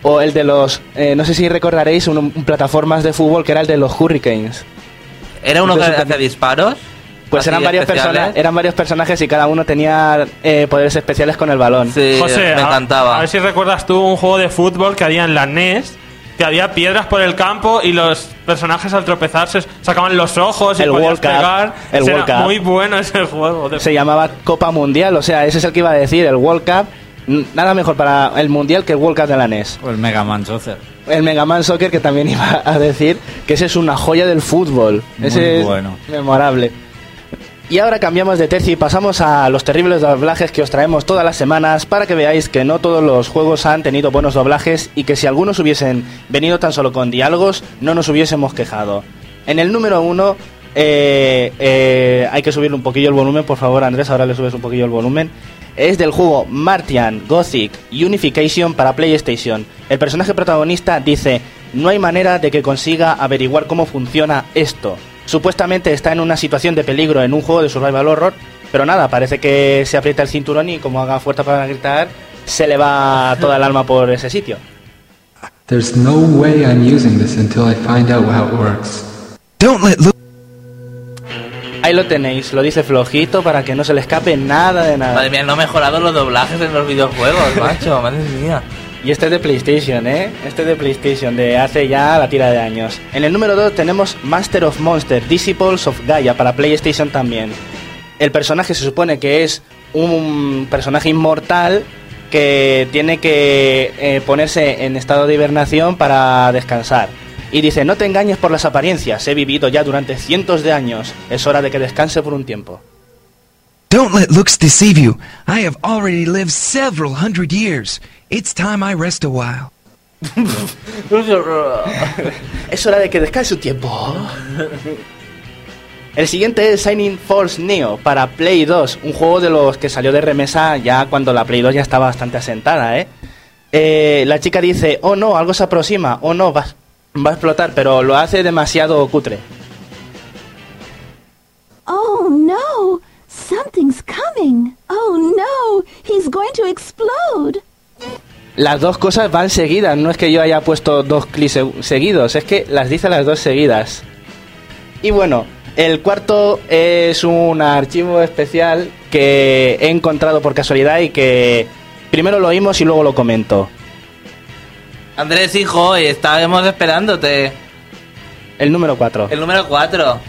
o el de los, eh, no sé si recordaréis, un, un plataformas de fútbol que era el de los Hurricanes. ¿Era uno que Entonces, hacía disparos? Pues eran varios, especiales. persona- eran varios personajes y cada uno tenía eh, poderes especiales con el balón. Sí, José, me a- encantaba. A, ver si recuerdas tú un juego de fútbol que había en la NES, que había piedras por el campo y los personajes al tropezarse sacaban los ojos y El podías World Cup, pegar. el Ese World era Cup. muy bueno ese juego. Se llamaba Copa Mundial, o sea, ese es el que iba a decir, el World Cup. Nada mejor para el Mundial que el World Cup de la NES. O el Mega Man Soccer. El Mega Man Soccer, que también iba a decir que ese es una joya del fútbol. Muy ese es bueno. memorable. Y ahora cambiamos de tercio y pasamos a los terribles doblajes que os traemos todas las semanas para que veáis que no todos los juegos han tenido buenos doblajes y que si algunos hubiesen venido tan solo con diálogos no nos hubiésemos quejado. En el número uno eh, eh, hay que subir un poquillo el volumen, por favor Andrés, ahora le subes un poquillo el volumen. Es del juego Martian Gothic Unification para PlayStation. El personaje protagonista dice, no hay manera de que consiga averiguar cómo funciona esto. Supuestamente está en una situación de peligro en un juego de survival horror, pero nada, parece que se aprieta el cinturón y como haga fuerza para gritar, se le va toda el alma por ese sitio. There's no way I'm using this until I find out how it works. Don't let Ahí lo tenéis, lo dice flojito para que no se le escape nada de nada. Madre mía, no he mejorado los doblajes en los videojuegos, macho. Madre mía. Y este es de PlayStation, ¿eh? Este es de PlayStation, de hace ya la tira de años. En el número 2 tenemos Master of Monsters, Disciples of Gaia, para PlayStation también. El personaje se supone que es un personaje inmortal que tiene que eh, ponerse en estado de hibernación para descansar. Y dice, no te engañes por las apariencias, he vivido ya durante cientos de años, es hora de que descanse por un tiempo. Don't let looks deceive you. I have already lived several hundred years. It's time I rest a while. Es hora de que descanse un tiempo. El siguiente es Shining Force Neo para Play 2, un juego de los que salió de remesa ya cuando la Play 2 ya estaba bastante asentada, ¿eh? Eh, la chica dice, oh no, algo se aproxima, oh no, va, va a explotar, pero lo hace demasiado cutre. Oh no! Something's coming! Oh no! He's going to explode! Las dos cosas van seguidas, no es que yo haya puesto dos clics seg- seguidos, es que las dice las dos seguidas. Y bueno, el cuarto es un archivo especial que he encontrado por casualidad y que primero lo oímos y luego lo comento. Andrés, hijo, estábamos esperándote. El número 4. El número 4.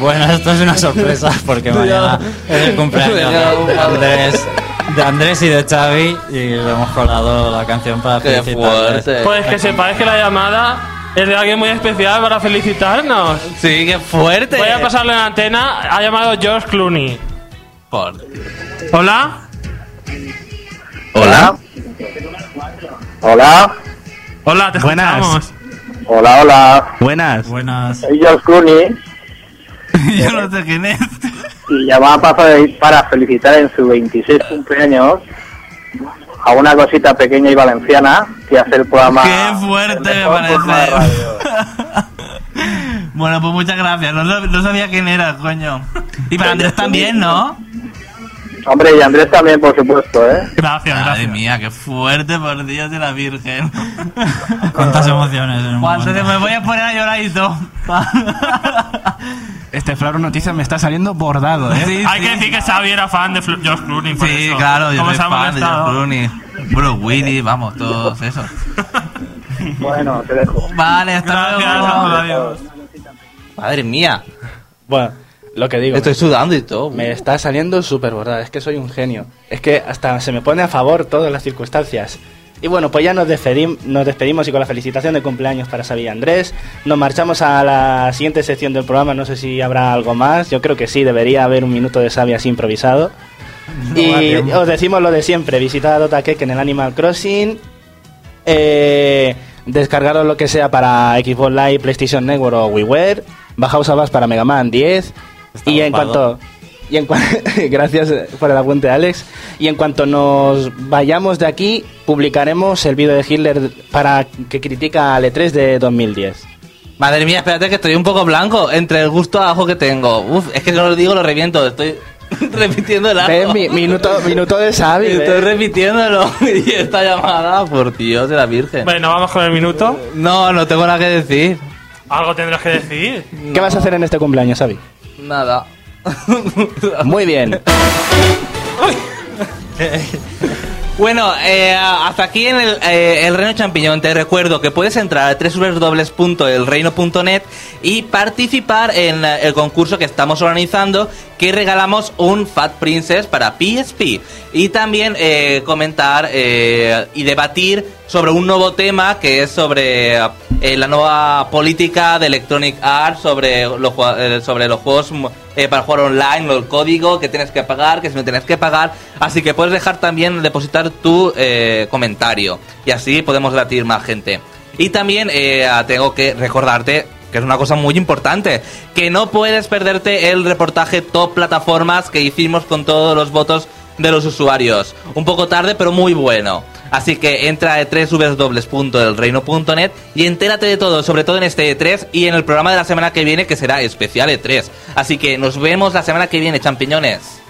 Bueno, esto es una sorpresa porque mañana es el cumpleaños de Andrés, de Andrés y de Xavi y le hemos colado la canción para Qué felicitarles. fuerte. Pues que sepáis que la llamada Es de alguien muy especial para felicitarnos. Sí, qué fuerte. Voy a pasarle la antena. Ha llamado George Clooney. Por- Hola. Hola. Hola. Hola, te Buenas. escuchamos. Hola, hola. Buenas. Buenas. Soy George Clooney Yo no sé quién es. y llamaba para, para felicitar en su 26 cumpleaños a una cosita pequeña y valenciana que hace el programa. Qué fuerte me parece. bueno, pues muchas gracias. No, no sabía quién era, coño. Y para Andrés también, ¿no? Hombre, y Andrés también, por supuesto, ¿eh? Gracias, Madre gracias. mía, qué fuerte, por Dios de la Virgen. Cuántas emociones en un momento. me voy a poner a llorar y todo. Este Floro Noticias me está saliendo bordado, ¿eh? Sí, Hay sí. que decir que Xavi era fan de Fl- George Clooney. por Sí, eso. claro, yo ¿Cómo soy fan de George? Clooney. Bruce Willis, vamos, todos esos. Bueno, te dejo. Vale, hasta Gracias, luego. adiós. Madre mía. Bueno, lo que digo. Estoy sudando y todo. Me está saliendo súper bordada, es que soy un genio. Es que hasta se me pone a favor todas las circunstancias. Y bueno, pues ya nos, despedim- nos despedimos y con la felicitación de cumpleaños para y Andrés. Nos marchamos a la siguiente sección del programa, no sé si habrá algo más. Yo creo que sí, debería haber un minuto de Xavi así improvisado. y os decimos lo de siempre, visitad a Dota Cake en el Animal Crossing. Eh, descargaros lo que sea para Xbox Live, PlayStation Network o WiiWare. Bajaos a Bass para Mega Man 10. Y en cuanto... Y en cua- Gracias por el apunte, Alex. Y en cuanto nos vayamos de aquí, publicaremos el vídeo de Hitler para que critica al E3 de 2010. Madre mía, espérate que estoy un poco blanco entre el gusto a ajo que tengo. Uf, es que si no lo digo lo reviento. Estoy repitiendo el ajo. Mi- minuto, minuto de Xavi. ve. Estoy repitiéndolo. Y esta llamada, por Dios de la Virgen. Bueno, vamos con el minuto. No, no tengo nada que decir. Algo tendrás que decir. ¿Qué vas a hacer en este cumpleaños, Xavi? Nada. Muy bien. Bueno, eh, hasta aquí en el, eh, el Reino Champiñón. Te recuerdo que puedes entrar a www.elreino.net y participar en eh, el concurso que estamos organizando que regalamos un Fat Princess para PSP. Y también eh, comentar eh, y debatir sobre un nuevo tema que es sobre eh, la nueva política de Electronic Arts sobre los, eh, juegos mm, eh, para jugar online, el código que tienes que pagar, que si no tienes que pagar. Así que puedes dejar también, depositar tu comentario. Y así podemos debatir más gente. Y también tengo que recordarte que es una cosa muy importante, que no puedes perderte el reportaje top plataformas que hicimos con todos los votos de los usuarios. Un poco tarde, pero muy bueno. Así que entra a www.elreino.net y entérate de todo, sobre todo en este E3 y en el programa de la semana que viene, que será especial E3. Así que nos vemos la semana que viene, champiñones.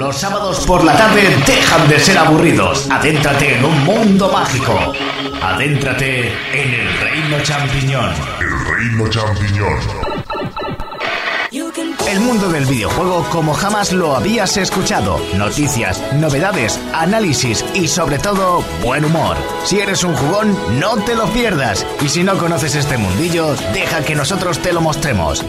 Los sábados por la tarde dejan de ser aburridos. Adéntrate en un mundo mágico. Adéntrate en el reino champiñón. El reino champiñón. El mundo del videojuego como jamás lo habías escuchado. Noticias, novedades, análisis y sobre todo buen humor. Si eres un jugón, no te lo pierdas. Y si no conoces este mundillo, deja que nosotros te lo mostremos.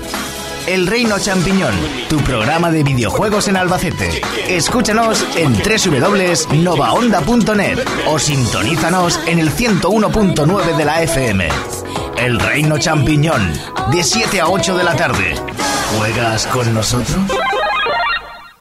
El Reino Champiñón, tu programa de videojuegos en Albacete. Escúchanos en www.novaonda.net o sintonízanos en el 101.9 de la FM. El Reino Champiñón, de 7 a 8 de la tarde. ¿Juegas con nosotros?